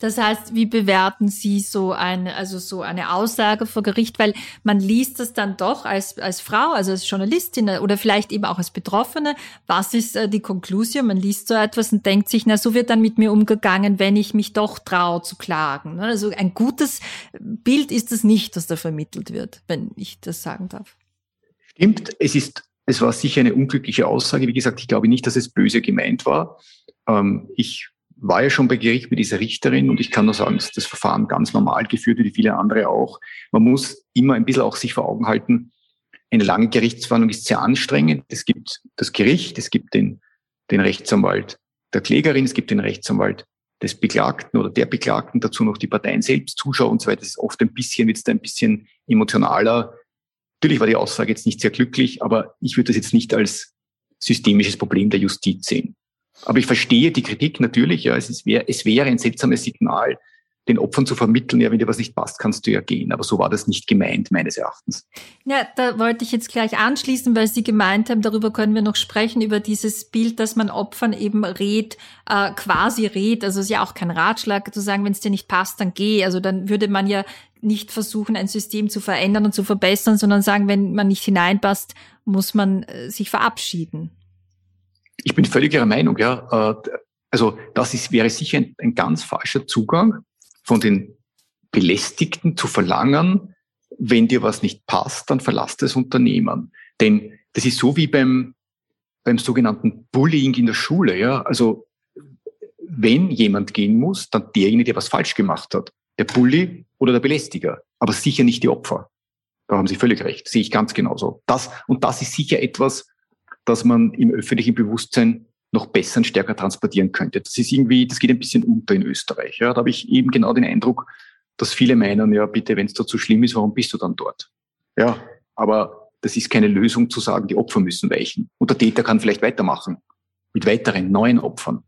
Das heißt, wie bewerten Sie so eine, also so eine Aussage vor Gericht? Weil man liest es dann doch als, als Frau, also als Journalistin oder vielleicht eben auch als Betroffene. Was ist äh, die Konklusion? Man liest so etwas und denkt sich, na, so wird dann mit mir umgegangen, wenn ich mich doch traue zu klagen. Ne? Also ein gutes Bild ist es nicht, das da vermittelt wird, wenn ich das sagen darf. Stimmt, es ist, es war sicher eine unglückliche Aussage. Wie gesagt, ich glaube nicht, dass es böse gemeint war. Ähm, ich war ja schon bei Gericht mit dieser Richterin und ich kann nur sagen, das Verfahren ganz normal geführt, wie viele andere auch. Man muss immer ein bisschen auch sich vor Augen halten, eine lange Gerichtsverhandlung ist sehr anstrengend. Es gibt das Gericht, es gibt den, den Rechtsanwalt der Klägerin, es gibt den Rechtsanwalt des Beklagten oder der Beklagten, dazu noch die Parteien selbst, Zuschauer und so weiter. Das ist oft ein bisschen, wird es da ein bisschen emotionaler. Natürlich war die Aussage jetzt nicht sehr glücklich, aber ich würde das jetzt nicht als systemisches Problem der Justiz sehen. Aber ich verstehe die Kritik natürlich. Ja, es, ist, es wäre ein seltsames Signal, den Opfern zu vermitteln, ja, wenn dir was nicht passt, kannst du ja gehen. Aber so war das nicht gemeint, meines Erachtens. Ja, da wollte ich jetzt gleich anschließen, weil Sie gemeint haben, darüber können wir noch sprechen, über dieses Bild, dass man Opfern eben rät, äh, quasi rät. Also es ist ja auch kein Ratschlag zu sagen, wenn es dir nicht passt, dann geh. Also dann würde man ja nicht versuchen, ein System zu verändern und zu verbessern, sondern sagen, wenn man nicht hineinpasst, muss man äh, sich verabschieden. Ich bin völlig Ihrer Meinung, ja. Äh, also das ist, wäre sicher ein, ein ganz falscher Zugang von den Belästigten zu verlangen, wenn dir was nicht passt, dann verlass das Unternehmen. Denn das ist so wie beim, beim sogenannten Bullying in der Schule. Ja? Also wenn jemand gehen muss, dann derjenige, der was falsch gemacht hat. Der Bully oder der Belästiger. Aber sicher nicht die Opfer. Da haben Sie völlig recht. Sehe ich ganz genauso. Das, und das ist sicher etwas, dass man im öffentlichen Bewusstsein noch besser und stärker transportieren könnte. Das ist irgendwie, das geht ein bisschen unter in Österreich. Ja, da habe ich eben genau den Eindruck, dass viele meinen, ja, bitte, wenn es da zu schlimm ist, warum bist du dann dort? Ja, aber das ist keine Lösung zu sagen, die Opfer müssen weichen. Und der Täter kann vielleicht weitermachen mit weiteren neuen Opfern.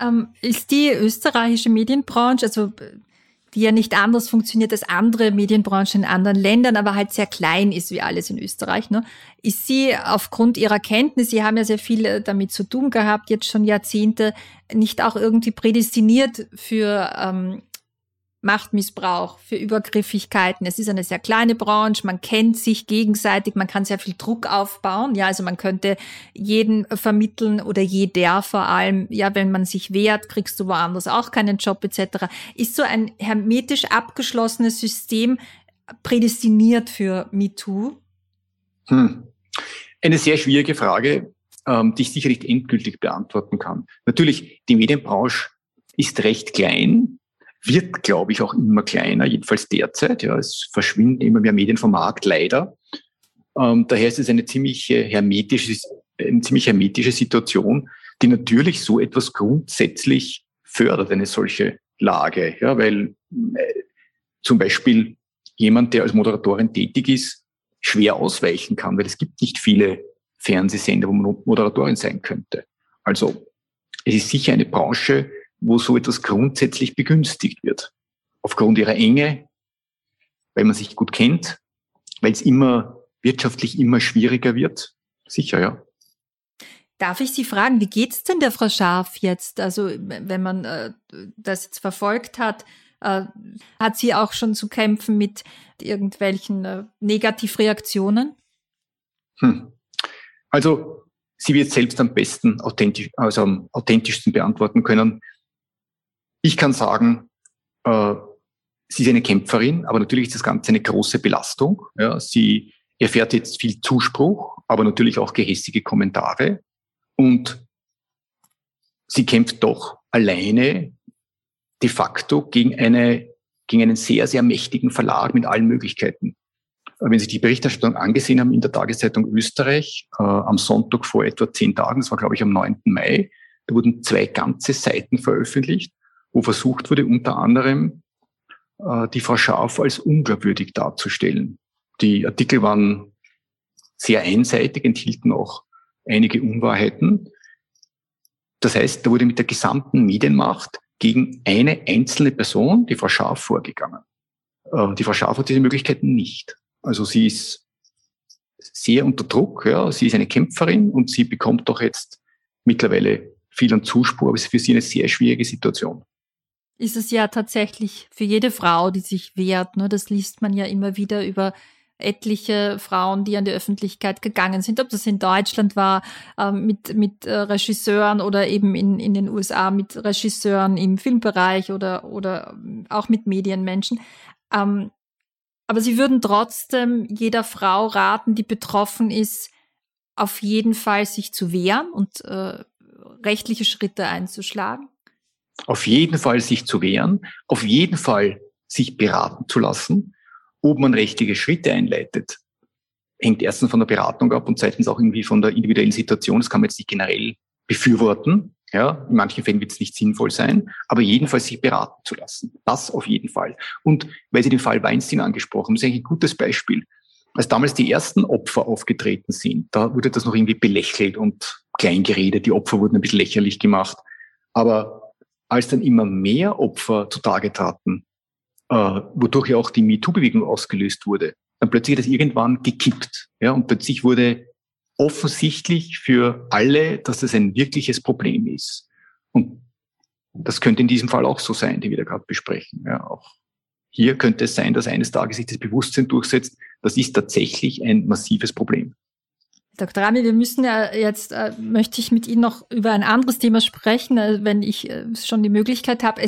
Ähm, ist die österreichische Medienbranche, also die ja nicht anders funktioniert als andere Medienbranchen in anderen Ländern, aber halt sehr klein ist wie alles in Österreich. Ne? Ist sie aufgrund ihrer Kenntnis, Sie haben ja sehr viel äh, damit zu tun gehabt, jetzt schon Jahrzehnte, nicht auch irgendwie prädestiniert für, ähm, Machtmissbrauch, für Übergriffigkeiten. Es ist eine sehr kleine Branche, man kennt sich gegenseitig, man kann sehr viel Druck aufbauen. Ja, also man könnte jeden vermitteln oder jeder vor allem, ja, wenn man sich wehrt, kriegst du woanders auch keinen Job etc. Ist so ein hermetisch abgeschlossenes System prädestiniert für MeToo? Hm. Eine sehr schwierige Frage, ähm, die ich sicher nicht endgültig beantworten kann. Natürlich, die Medienbranche ist recht klein, wird, glaube ich, auch immer kleiner, jedenfalls derzeit. Ja, es verschwinden immer mehr Medien vom Markt, leider. Ähm, daher ist es eine ziemlich hermetische, eine ziemlich hermetische Situation, die natürlich so etwas grundsätzlich fördert, eine solche Lage. Ja, weil äh, zum Beispiel jemand, der als Moderatorin tätig ist, schwer ausweichen kann, weil es gibt nicht viele Fernsehsender, wo man Moderatorin sein könnte. Also es ist sicher eine Branche, wo so etwas grundsätzlich begünstigt wird. Aufgrund ihrer Enge, weil man sich gut kennt, weil es immer wirtschaftlich immer schwieriger wird. Sicher, ja. Darf ich Sie fragen, wie geht's denn der Frau Scharf jetzt? Also wenn man äh, das jetzt verfolgt hat, äh, hat sie auch schon zu kämpfen mit irgendwelchen äh, Negativreaktionen? Hm. Also sie wird selbst am besten authentisch, also am authentischsten beantworten können. Ich kann sagen, äh, sie ist eine Kämpferin, aber natürlich ist das Ganze eine große Belastung. Ja, sie erfährt jetzt viel Zuspruch, aber natürlich auch gehässige Kommentare. Und sie kämpft doch alleine de facto gegen, eine, gegen einen sehr, sehr mächtigen Verlag mit allen Möglichkeiten. Wenn Sie die Berichterstattung angesehen haben in der Tageszeitung Österreich äh, am Sonntag vor etwa zehn Tagen, das war glaube ich am 9. Mai, da wurden zwei ganze Seiten veröffentlicht wo versucht wurde, unter anderem äh, die Frau Scharf als unglaubwürdig darzustellen. Die Artikel waren sehr einseitig, enthielten auch einige Unwahrheiten. Das heißt, da wurde mit der gesamten Medienmacht gegen eine einzelne Person, die Frau Scharf, vorgegangen. Äh, die Frau Scharf hat diese Möglichkeiten nicht. Also sie ist sehr unter Druck, ja. sie ist eine Kämpferin und sie bekommt doch jetzt mittlerweile viel an Zuspruch, aber es ist für sie eine sehr schwierige Situation ist es ja tatsächlich für jede Frau, die sich wehrt. Ne? Das liest man ja immer wieder über etliche Frauen, die an die Öffentlichkeit gegangen sind, ob das in Deutschland war, äh, mit, mit äh, Regisseuren oder eben in, in den USA mit Regisseuren im Filmbereich oder, oder auch mit Medienmenschen. Ähm, aber sie würden trotzdem jeder Frau raten, die betroffen ist, auf jeden Fall sich zu wehren und äh, rechtliche Schritte einzuschlagen auf jeden Fall sich zu wehren, auf jeden Fall sich beraten zu lassen, ob man richtige Schritte einleitet. Hängt erstens von der Beratung ab und zweitens auch irgendwie von der individuellen Situation. Das kann man jetzt nicht generell befürworten. Ja, in manchen Fällen wird es nicht sinnvoll sein, aber jedenfalls sich beraten zu lassen. Das auf jeden Fall. Und weil Sie den Fall Weinstein angesprochen haben, ist eigentlich ein gutes Beispiel. Als damals die ersten Opfer aufgetreten sind, da wurde das noch irgendwie belächelt und kleingeredet. Die Opfer wurden ein bisschen lächerlich gemacht. Aber als dann immer mehr Opfer zutage traten, äh, wodurch ja auch die MeToo-Bewegung ausgelöst wurde, dann plötzlich hat das irgendwann gekippt. Ja, und plötzlich wurde offensichtlich für alle, dass das ein wirkliches Problem ist. Und das könnte in diesem Fall auch so sein, die wir da gerade besprechen. Ja, auch hier könnte es sein, dass eines Tages sich das Bewusstsein durchsetzt, das ist tatsächlich ein massives Problem. Dr. Rami, wir müssen ja jetzt, äh, möchte ich mit Ihnen noch über ein anderes Thema sprechen, äh, wenn ich äh, schon die Möglichkeit habe.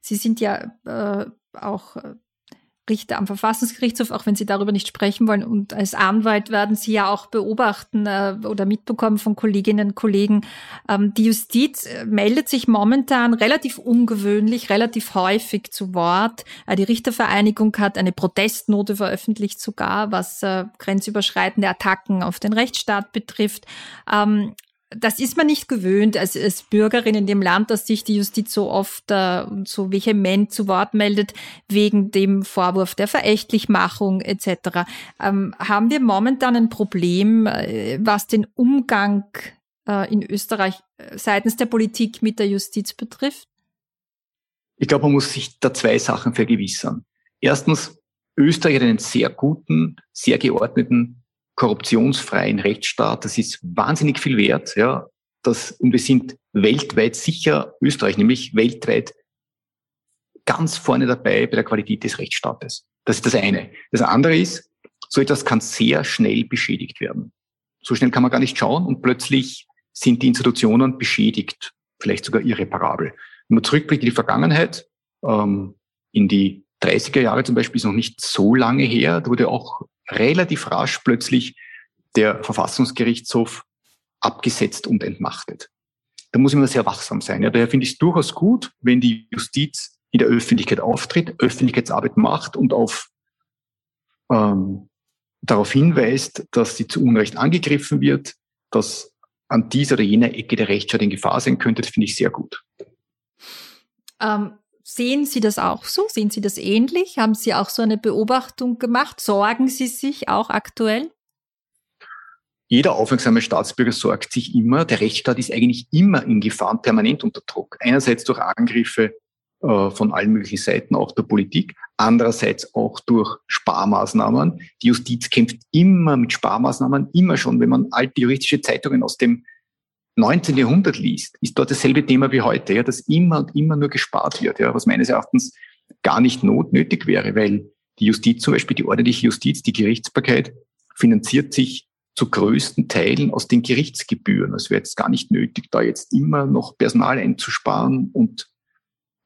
Sie sind ja äh, auch äh, Richter am Verfassungsgerichtshof, auch wenn Sie darüber nicht sprechen wollen. Und als Anwalt werden Sie ja auch beobachten äh, oder mitbekommen von Kolleginnen und Kollegen. Ähm, die Justiz äh, meldet sich momentan relativ ungewöhnlich, relativ häufig zu Wort. Äh, die Richtervereinigung hat eine Protestnote veröffentlicht sogar, was äh, grenzüberschreitende Attacken auf den Rechtsstaat betrifft. Ähm, das ist man nicht gewöhnt als, als Bürgerin in dem Land, dass sich die Justiz so oft äh, so vehement zu Wort meldet wegen dem Vorwurf der Verächtlichmachung etc. Ähm, haben wir momentan ein Problem, äh, was den Umgang äh, in Österreich äh, seitens der Politik mit der Justiz betrifft? Ich glaube, man muss sich da zwei Sachen vergewissern. Erstens, Österreich hat einen sehr guten, sehr geordneten korruptionsfreien Rechtsstaat, das ist wahnsinnig viel wert, ja. Das, und wir sind weltweit sicher, Österreich nämlich weltweit ganz vorne dabei bei der Qualität des Rechtsstaates. Das ist das eine. Das andere ist, so etwas kann sehr schnell beschädigt werden. So schnell kann man gar nicht schauen und plötzlich sind die Institutionen beschädigt, vielleicht sogar irreparabel. Wenn man zurückblickt in die Vergangenheit, ähm, in die 30er Jahre zum Beispiel ist noch nicht so lange her, da wurde auch relativ rasch plötzlich der Verfassungsgerichtshof abgesetzt und entmachtet. Da muss man sehr wachsam sein. Ja, daher finde ich es durchaus gut, wenn die Justiz in der Öffentlichkeit auftritt, Öffentlichkeitsarbeit macht und auf ähm, darauf hinweist, dass sie zu Unrecht angegriffen wird, dass an dieser oder jener Ecke der Rechtsstaat in Gefahr sein könnte, das finde ich sehr gut. Ähm, sehen Sie das auch so? Sehen Sie das ähnlich? Haben Sie auch so eine Beobachtung gemacht? Sorgen Sie sich auch aktuell? Jeder aufmerksame Staatsbürger sorgt sich immer. Der Rechtsstaat ist eigentlich immer in Gefahr permanent unter Druck. Einerseits durch Angriffe äh, von allen möglichen Seiten, auch der Politik. Andererseits auch durch Sparmaßnahmen. Die Justiz kämpft immer mit Sparmaßnahmen, immer schon. Wenn man alte juristische Zeitungen aus dem 19. Jahrhundert liest, ist dort dasselbe Thema wie heute, ja, dass immer und immer nur gespart wird, ja, was meines Erachtens gar nicht notnötig wäre, weil die Justiz zum Beispiel, die ordentliche Justiz, die Gerichtsbarkeit finanziert sich zu größten Teilen aus den Gerichtsgebühren. Es wäre jetzt gar nicht nötig, da jetzt immer noch Personal einzusparen und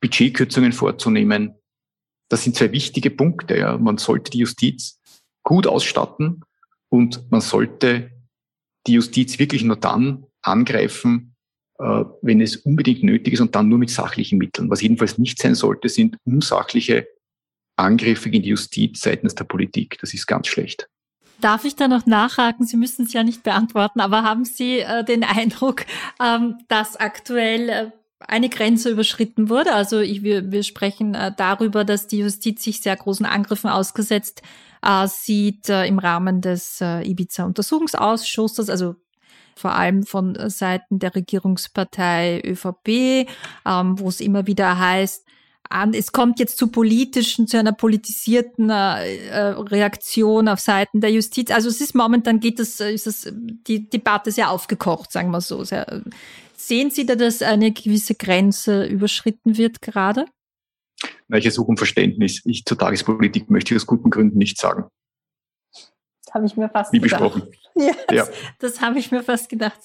Budgetkürzungen vorzunehmen. Das sind zwei wichtige Punkte. Ja. Man sollte die Justiz gut ausstatten und man sollte die Justiz wirklich nur dann angreifen, äh, wenn es unbedingt nötig ist und dann nur mit sachlichen Mitteln. Was jedenfalls nicht sein sollte, sind unsachliche Angriffe gegen die Justiz seitens der Politik. Das ist ganz schlecht. Darf ich da noch nachhaken? Sie müssen es ja nicht beantworten, aber haben Sie äh, den Eindruck, ähm, dass aktuell äh, eine Grenze überschritten wurde? Also ich, wir, wir sprechen äh, darüber, dass die Justiz sich sehr großen Angriffen ausgesetzt äh, sieht äh, im Rahmen des äh, Ibiza-Untersuchungsausschusses, also vor allem von Seiten der Regierungspartei ÖVP, ähm, wo es immer wieder heißt, es kommt jetzt zu politischen, zu einer politisierten äh, äh, Reaktion auf Seiten der Justiz. Also es ist momentan geht es, äh, ist es die Debatte sehr aufgekocht, sagen wir so. Sehr, sehen Sie da, dass eine gewisse Grenze überschritten wird gerade? Na, ich ersuche um Verständnis. Ich zur Tagespolitik möchte ich aus guten Gründen nicht sagen habe ich mir fast Wie gedacht. besprochen. Ja, ja. das, habe ich mir fast gedacht.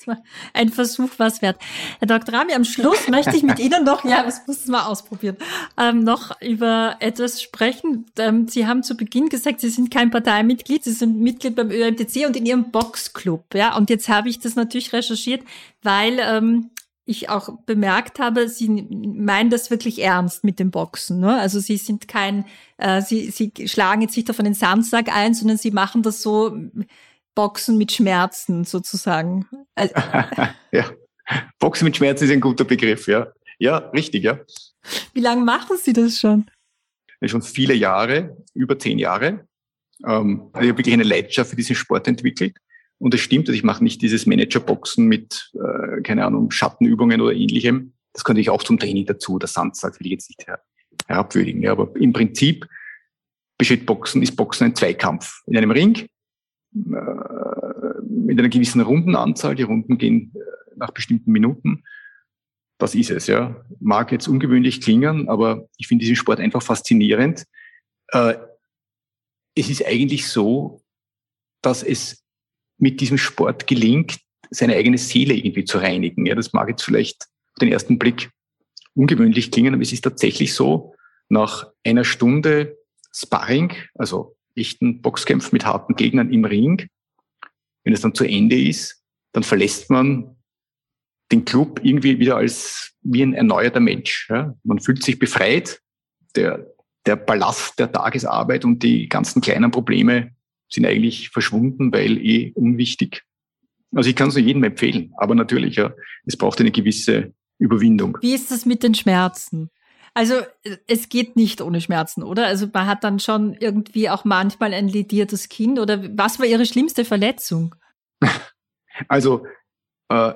Ein Versuch was wert. Herr Dr. Rami, am Schluss möchte ich mit Ihnen noch, ja, das muss mal ausprobieren, ähm, noch über etwas sprechen. Ähm, Sie haben zu Beginn gesagt, Sie sind kein Parteimitglied, Sie sind Mitglied beim ÖMTC und in Ihrem Boxclub. Ja, und jetzt habe ich das natürlich recherchiert, weil ähm, ich auch bemerkt habe, sie meinen das wirklich ernst mit dem Boxen. Ne? Also sie sind kein, äh, sie, sie schlagen jetzt nicht auf einen Sandsack ein, sondern sie machen das so Boxen mit Schmerzen sozusagen. Also, ja, Boxen mit Schmerzen ist ein guter Begriff, ja. Ja, richtig, ja. Wie lange machen Sie das schon? Schon viele Jahre, über zehn Jahre. Ähm, ich habe wirklich eine Leidenschaft für diesen Sport entwickelt. Und es stimmt, also ich mache nicht dieses Managerboxen mit, äh, keine Ahnung, Schattenübungen oder ähnlichem. Das könnte ich auch zum Training dazu. Der Sandsack will ich jetzt nicht her herabwürdigen. Ja, aber im Prinzip besteht Boxen, ist Boxen ein Zweikampf. In einem Ring, äh, mit einer gewissen Rundenanzahl. Die Runden gehen äh, nach bestimmten Minuten. Das ist es, ja. Mag jetzt ungewöhnlich klingen, aber ich finde diesen Sport einfach faszinierend. Äh, es ist eigentlich so, dass es mit diesem Sport gelingt, seine eigene Seele irgendwie zu reinigen. Ja, das mag jetzt vielleicht auf den ersten Blick ungewöhnlich klingen, aber es ist tatsächlich so, nach einer Stunde Sparring, also echten Boxkämpfen mit harten Gegnern im Ring, wenn es dann zu Ende ist, dann verlässt man den Club irgendwie wieder als wie ein erneuerter Mensch. Ja. Man fühlt sich befreit. Der, der Ballast der Tagesarbeit und die ganzen kleinen Probleme sind eigentlich verschwunden, weil eh unwichtig. Also ich kann es nur jedem empfehlen, aber natürlich, ja, es braucht eine gewisse Überwindung. Wie ist das mit den Schmerzen? Also es geht nicht ohne Schmerzen, oder? Also man hat dann schon irgendwie auch manchmal ein lediertes Kind oder was war Ihre schlimmste Verletzung? Also äh,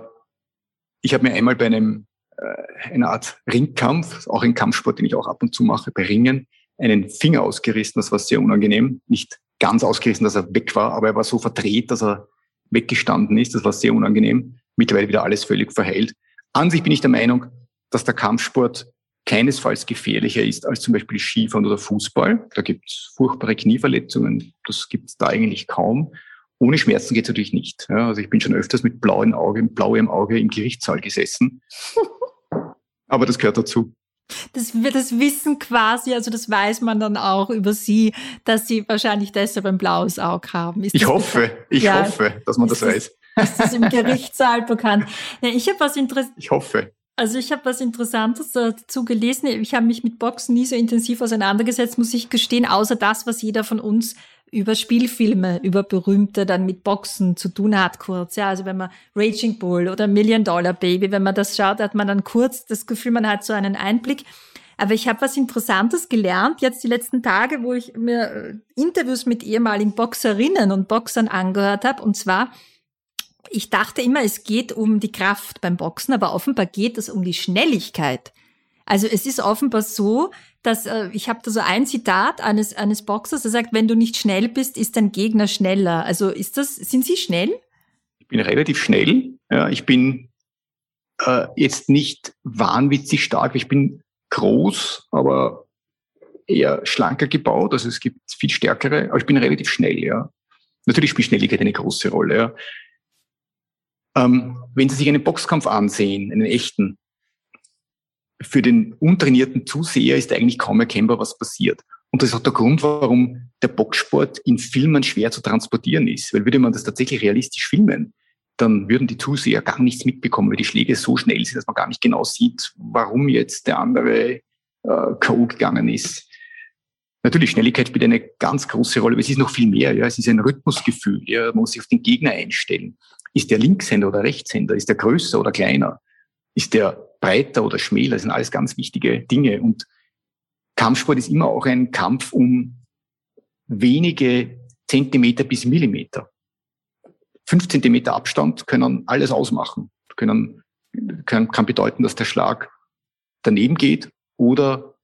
ich habe mir einmal bei einem äh, einer Art Ringkampf, auch ein Kampfsport, den ich auch ab und zu mache, bei Ringen, einen Finger ausgerissen. Das war sehr unangenehm. Nicht ganz ausgerissen, dass er weg war, aber er war so verdreht, dass er weggestanden ist. Das war sehr unangenehm. Mittlerweile wieder alles völlig verheilt. An sich bin ich der Meinung, dass der Kampfsport keinesfalls gefährlicher ist als zum Beispiel Skifahren oder Fußball. Da gibt es furchtbare Knieverletzungen, das gibt es da eigentlich kaum. Ohne Schmerzen geht es natürlich nicht. Ja, also ich bin schon öfters mit blauem Auge, blauem Auge im Gerichtssaal gesessen. Aber das gehört dazu. Das, das wissen quasi, also das weiß man dann auch über sie, dass sie wahrscheinlich deshalb ein blaues Auge haben. Ist ich hoffe, ich ja, hoffe, dass man das, das weiß. Ist das im Gerichtssaal bekannt? Ja, ich habe was Interessantes. Ich hoffe. Also ich habe was Interessantes dazu gelesen. Ich habe mich mit Boxen nie so intensiv auseinandergesetzt, muss ich gestehen, außer das, was jeder von uns über Spielfilme, über berühmte dann mit Boxen zu tun hat kurz. Ja, also wenn man Raging Bull oder Million Dollar Baby, wenn man das schaut, hat man dann kurz das Gefühl, man hat so einen Einblick. Aber ich habe was Interessantes gelernt jetzt die letzten Tage, wo ich mir äh, Interviews mit ehemaligen Boxerinnen und Boxern angehört habe. Und zwar, ich dachte immer, es geht um die Kraft beim Boxen, aber offenbar geht es um die Schnelligkeit. Also es ist offenbar so, dass äh, ich habe da so ein Zitat eines eines Boxers, der sagt, wenn du nicht schnell bist, ist dein Gegner schneller. Also ist das sind Sie schnell? Ich bin relativ schnell. Ja, ich bin äh, jetzt nicht wahnwitzig stark. Ich bin groß, aber eher schlanker gebaut. Also es gibt viel stärkere, aber ich bin relativ schnell. Ja, natürlich spielt Schnelligkeit eine große Rolle. Ja. Ähm, wenn Sie sich einen Boxkampf ansehen, einen echten, für den untrainierten Zuseher ist eigentlich kaum erkennbar, was passiert. Und das ist auch der Grund, warum der Boxsport in Filmen schwer zu transportieren ist. Weil würde man das tatsächlich realistisch filmen, dann würden die Zuseher gar nichts mitbekommen, weil die Schläge so schnell sind, dass man gar nicht genau sieht, warum jetzt der andere äh, K.O. gegangen ist. Natürlich, Schnelligkeit spielt eine ganz große Rolle, aber es ist noch viel mehr. Ja. Es ist ein Rhythmusgefühl. Ja. Man muss sich auf den Gegner einstellen. Ist der Linkshänder oder Rechtshänder? Ist der größer oder kleiner? Ist der breiter oder schmäler? Das sind alles ganz wichtige Dinge. Und Kampfsport ist immer auch ein Kampf um wenige Zentimeter bis Millimeter. Fünf Zentimeter Abstand können alles ausmachen. Können, können, kann bedeuten, dass der Schlag daneben geht oder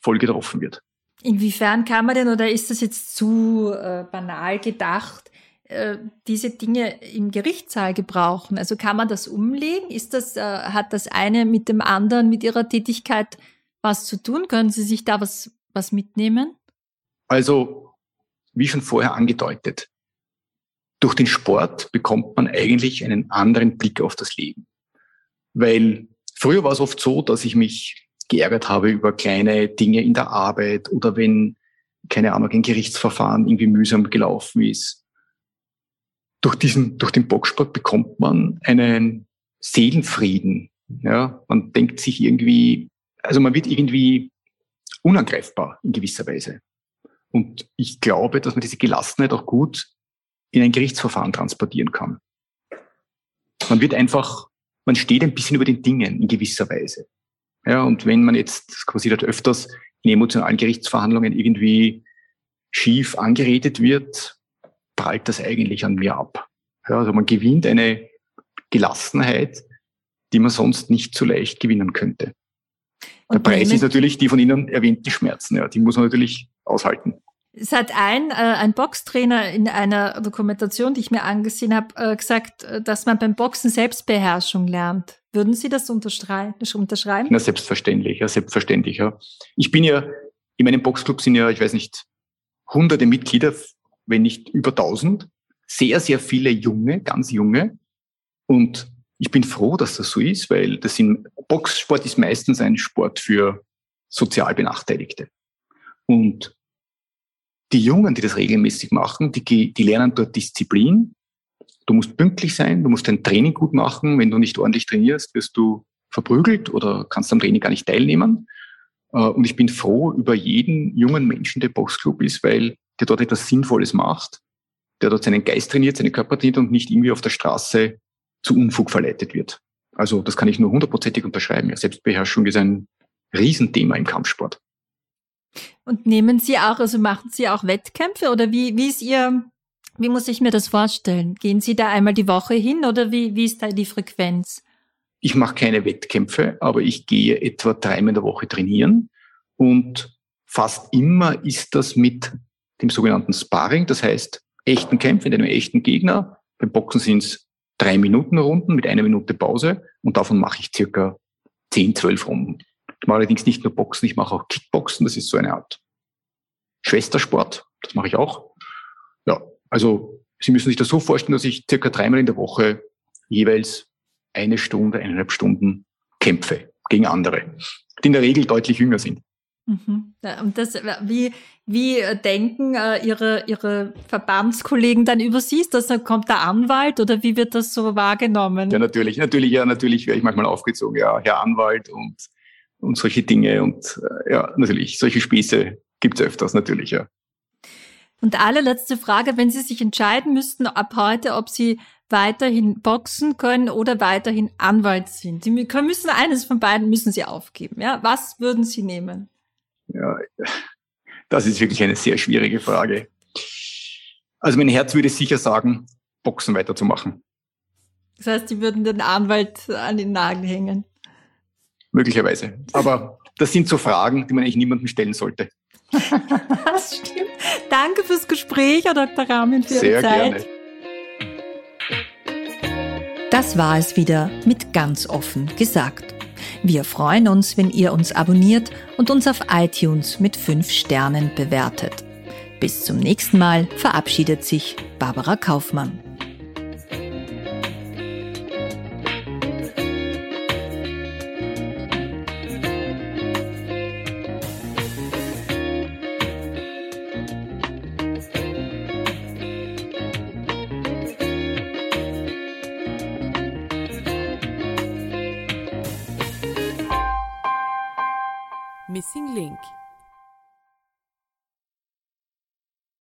voll getroffen wird. Inwiefern kann man denn, oder ist das jetzt zu äh, banal gedacht, äh, diese Dinge im Gerichtssaal gebrauchen? Also kann man das umlegen? Ist das, äh, hat das eine mit dem anderen, mit Ihrer Tätigkeit was zu tun? Können Sie sich da was, was mitnehmen? Also, wie schon vorher angedeutet, durch den Sport bekommt man eigentlich einen anderen Blick auf das Leben. Weil früher war es oft so, dass ich mich geärgert habe über kleine Dinge in der Arbeit oder wenn, keine Ahnung, ein Gerichtsverfahren irgendwie mühsam gelaufen ist durch diesen, durch den Boxsport bekommt man einen Seelenfrieden. Ja, man denkt sich irgendwie, also man wird irgendwie unangreifbar in gewisser Weise. Und ich glaube, dass man diese Gelassenheit auch gut in ein Gerichtsverfahren transportieren kann. Man wird einfach, man steht ein bisschen über den Dingen in gewisser Weise. Ja, und wenn man jetzt, das passiert öfters, in emotionalen Gerichtsverhandlungen irgendwie schief angeredet wird, prallt das eigentlich an mir ab. Ja, also man gewinnt eine Gelassenheit, die man sonst nicht so leicht gewinnen könnte. Und Der Preis ist natürlich die von Ihnen erwähnten Schmerzen. Ja, die muss man natürlich aushalten. Es hat ein, äh, ein Boxtrainer in einer Dokumentation, die ich mir angesehen habe, äh, gesagt, äh, dass man beim Boxen Selbstbeherrschung lernt. Würden Sie das unterschreiben? Na, selbstverständlich, ja, selbstverständlich, ja. Ich bin ja, in meinem Boxclub sind ja, ich weiß nicht, hunderte Mitglieder, wenn nicht über tausend, sehr, sehr viele Junge, ganz Junge. Und ich bin froh, dass das so ist, weil das in, Boxsport ist meistens ein Sport für sozial Benachteiligte. Und die Jungen, die das regelmäßig machen, die, die lernen dort Disziplin. Du musst pünktlich sein, du musst dein Training gut machen. Wenn du nicht ordentlich trainierst, wirst du verprügelt oder kannst am Training gar nicht teilnehmen. Äh, und ich bin froh über jeden jungen Menschen, der Boxclub ist, weil der dort etwas Sinnvolles macht, der dort seinen Geist trainiert, seinen Körper trainiert und nicht irgendwie auf der Straße zu Unfug verleitet wird. Also das kann ich nur hundertprozentig unterschreiben. Ja, Selbstbeherrschung ist ein Riesenthema im Kampfsport. Und nehmen Sie auch, also machen Sie auch Wettkämpfe oder wie, wie ist Ihr, wie muss ich mir das vorstellen? Gehen Sie da einmal die Woche hin oder wie, wie ist da die Frequenz? Ich mache keine Wettkämpfe, aber ich gehe etwa dreimal in der Woche trainieren und fast immer ist das mit dem sogenannten Sparring, das heißt echten Kämpfen, mit einem echten Gegner. Beim Boxen sind es drei Minuten Runden mit einer Minute Pause und davon mache ich circa zehn, zwölf Runden. Ich mache allerdings nicht nur Boxen, ich mache auch Kickboxen. Das ist so eine Art Schwestersport. Das mache ich auch. Ja, also Sie müssen sich das so vorstellen, dass ich circa dreimal in der Woche jeweils eine Stunde, eineinhalb Stunden kämpfe gegen andere, die in der Regel deutlich jünger sind. Mhm. Und das, wie, wie denken äh, Ihre, Ihre Verbandskollegen dann über Sie? Ist das, kommt der Anwalt oder wie wird das so wahrgenommen? Ja, natürlich, natürlich, ja, natürlich werde ich manchmal aufgezogen, ja, Herr Anwalt und, und solche Dinge und äh, ja, natürlich, solche Späße gibt es öfters, natürlich, ja. Und allerletzte Frage, wenn Sie sich entscheiden müssten ab heute, ob Sie weiterhin boxen können oder weiterhin Anwalt sind. Sie müssen eines von beiden müssen Sie aufgeben. Ja, was würden Sie nehmen? Ja, das ist wirklich eine sehr schwierige Frage. Also mein Herz würde sicher sagen, Boxen weiterzumachen. Das heißt, Sie würden den Anwalt an den Nagel hängen. Möglicherweise. Aber das sind so Fragen, die man eigentlich niemandem stellen sollte. das stimmt. Danke fürs Gespräch, Herr Dr. Rahmen, für Sehr Ihre Zeit. Gerne. Das war es wieder mit ganz offen gesagt. Wir freuen uns, wenn ihr uns abonniert und uns auf iTunes mit 5 Sternen bewertet. Bis zum nächsten Mal verabschiedet sich Barbara Kaufmann.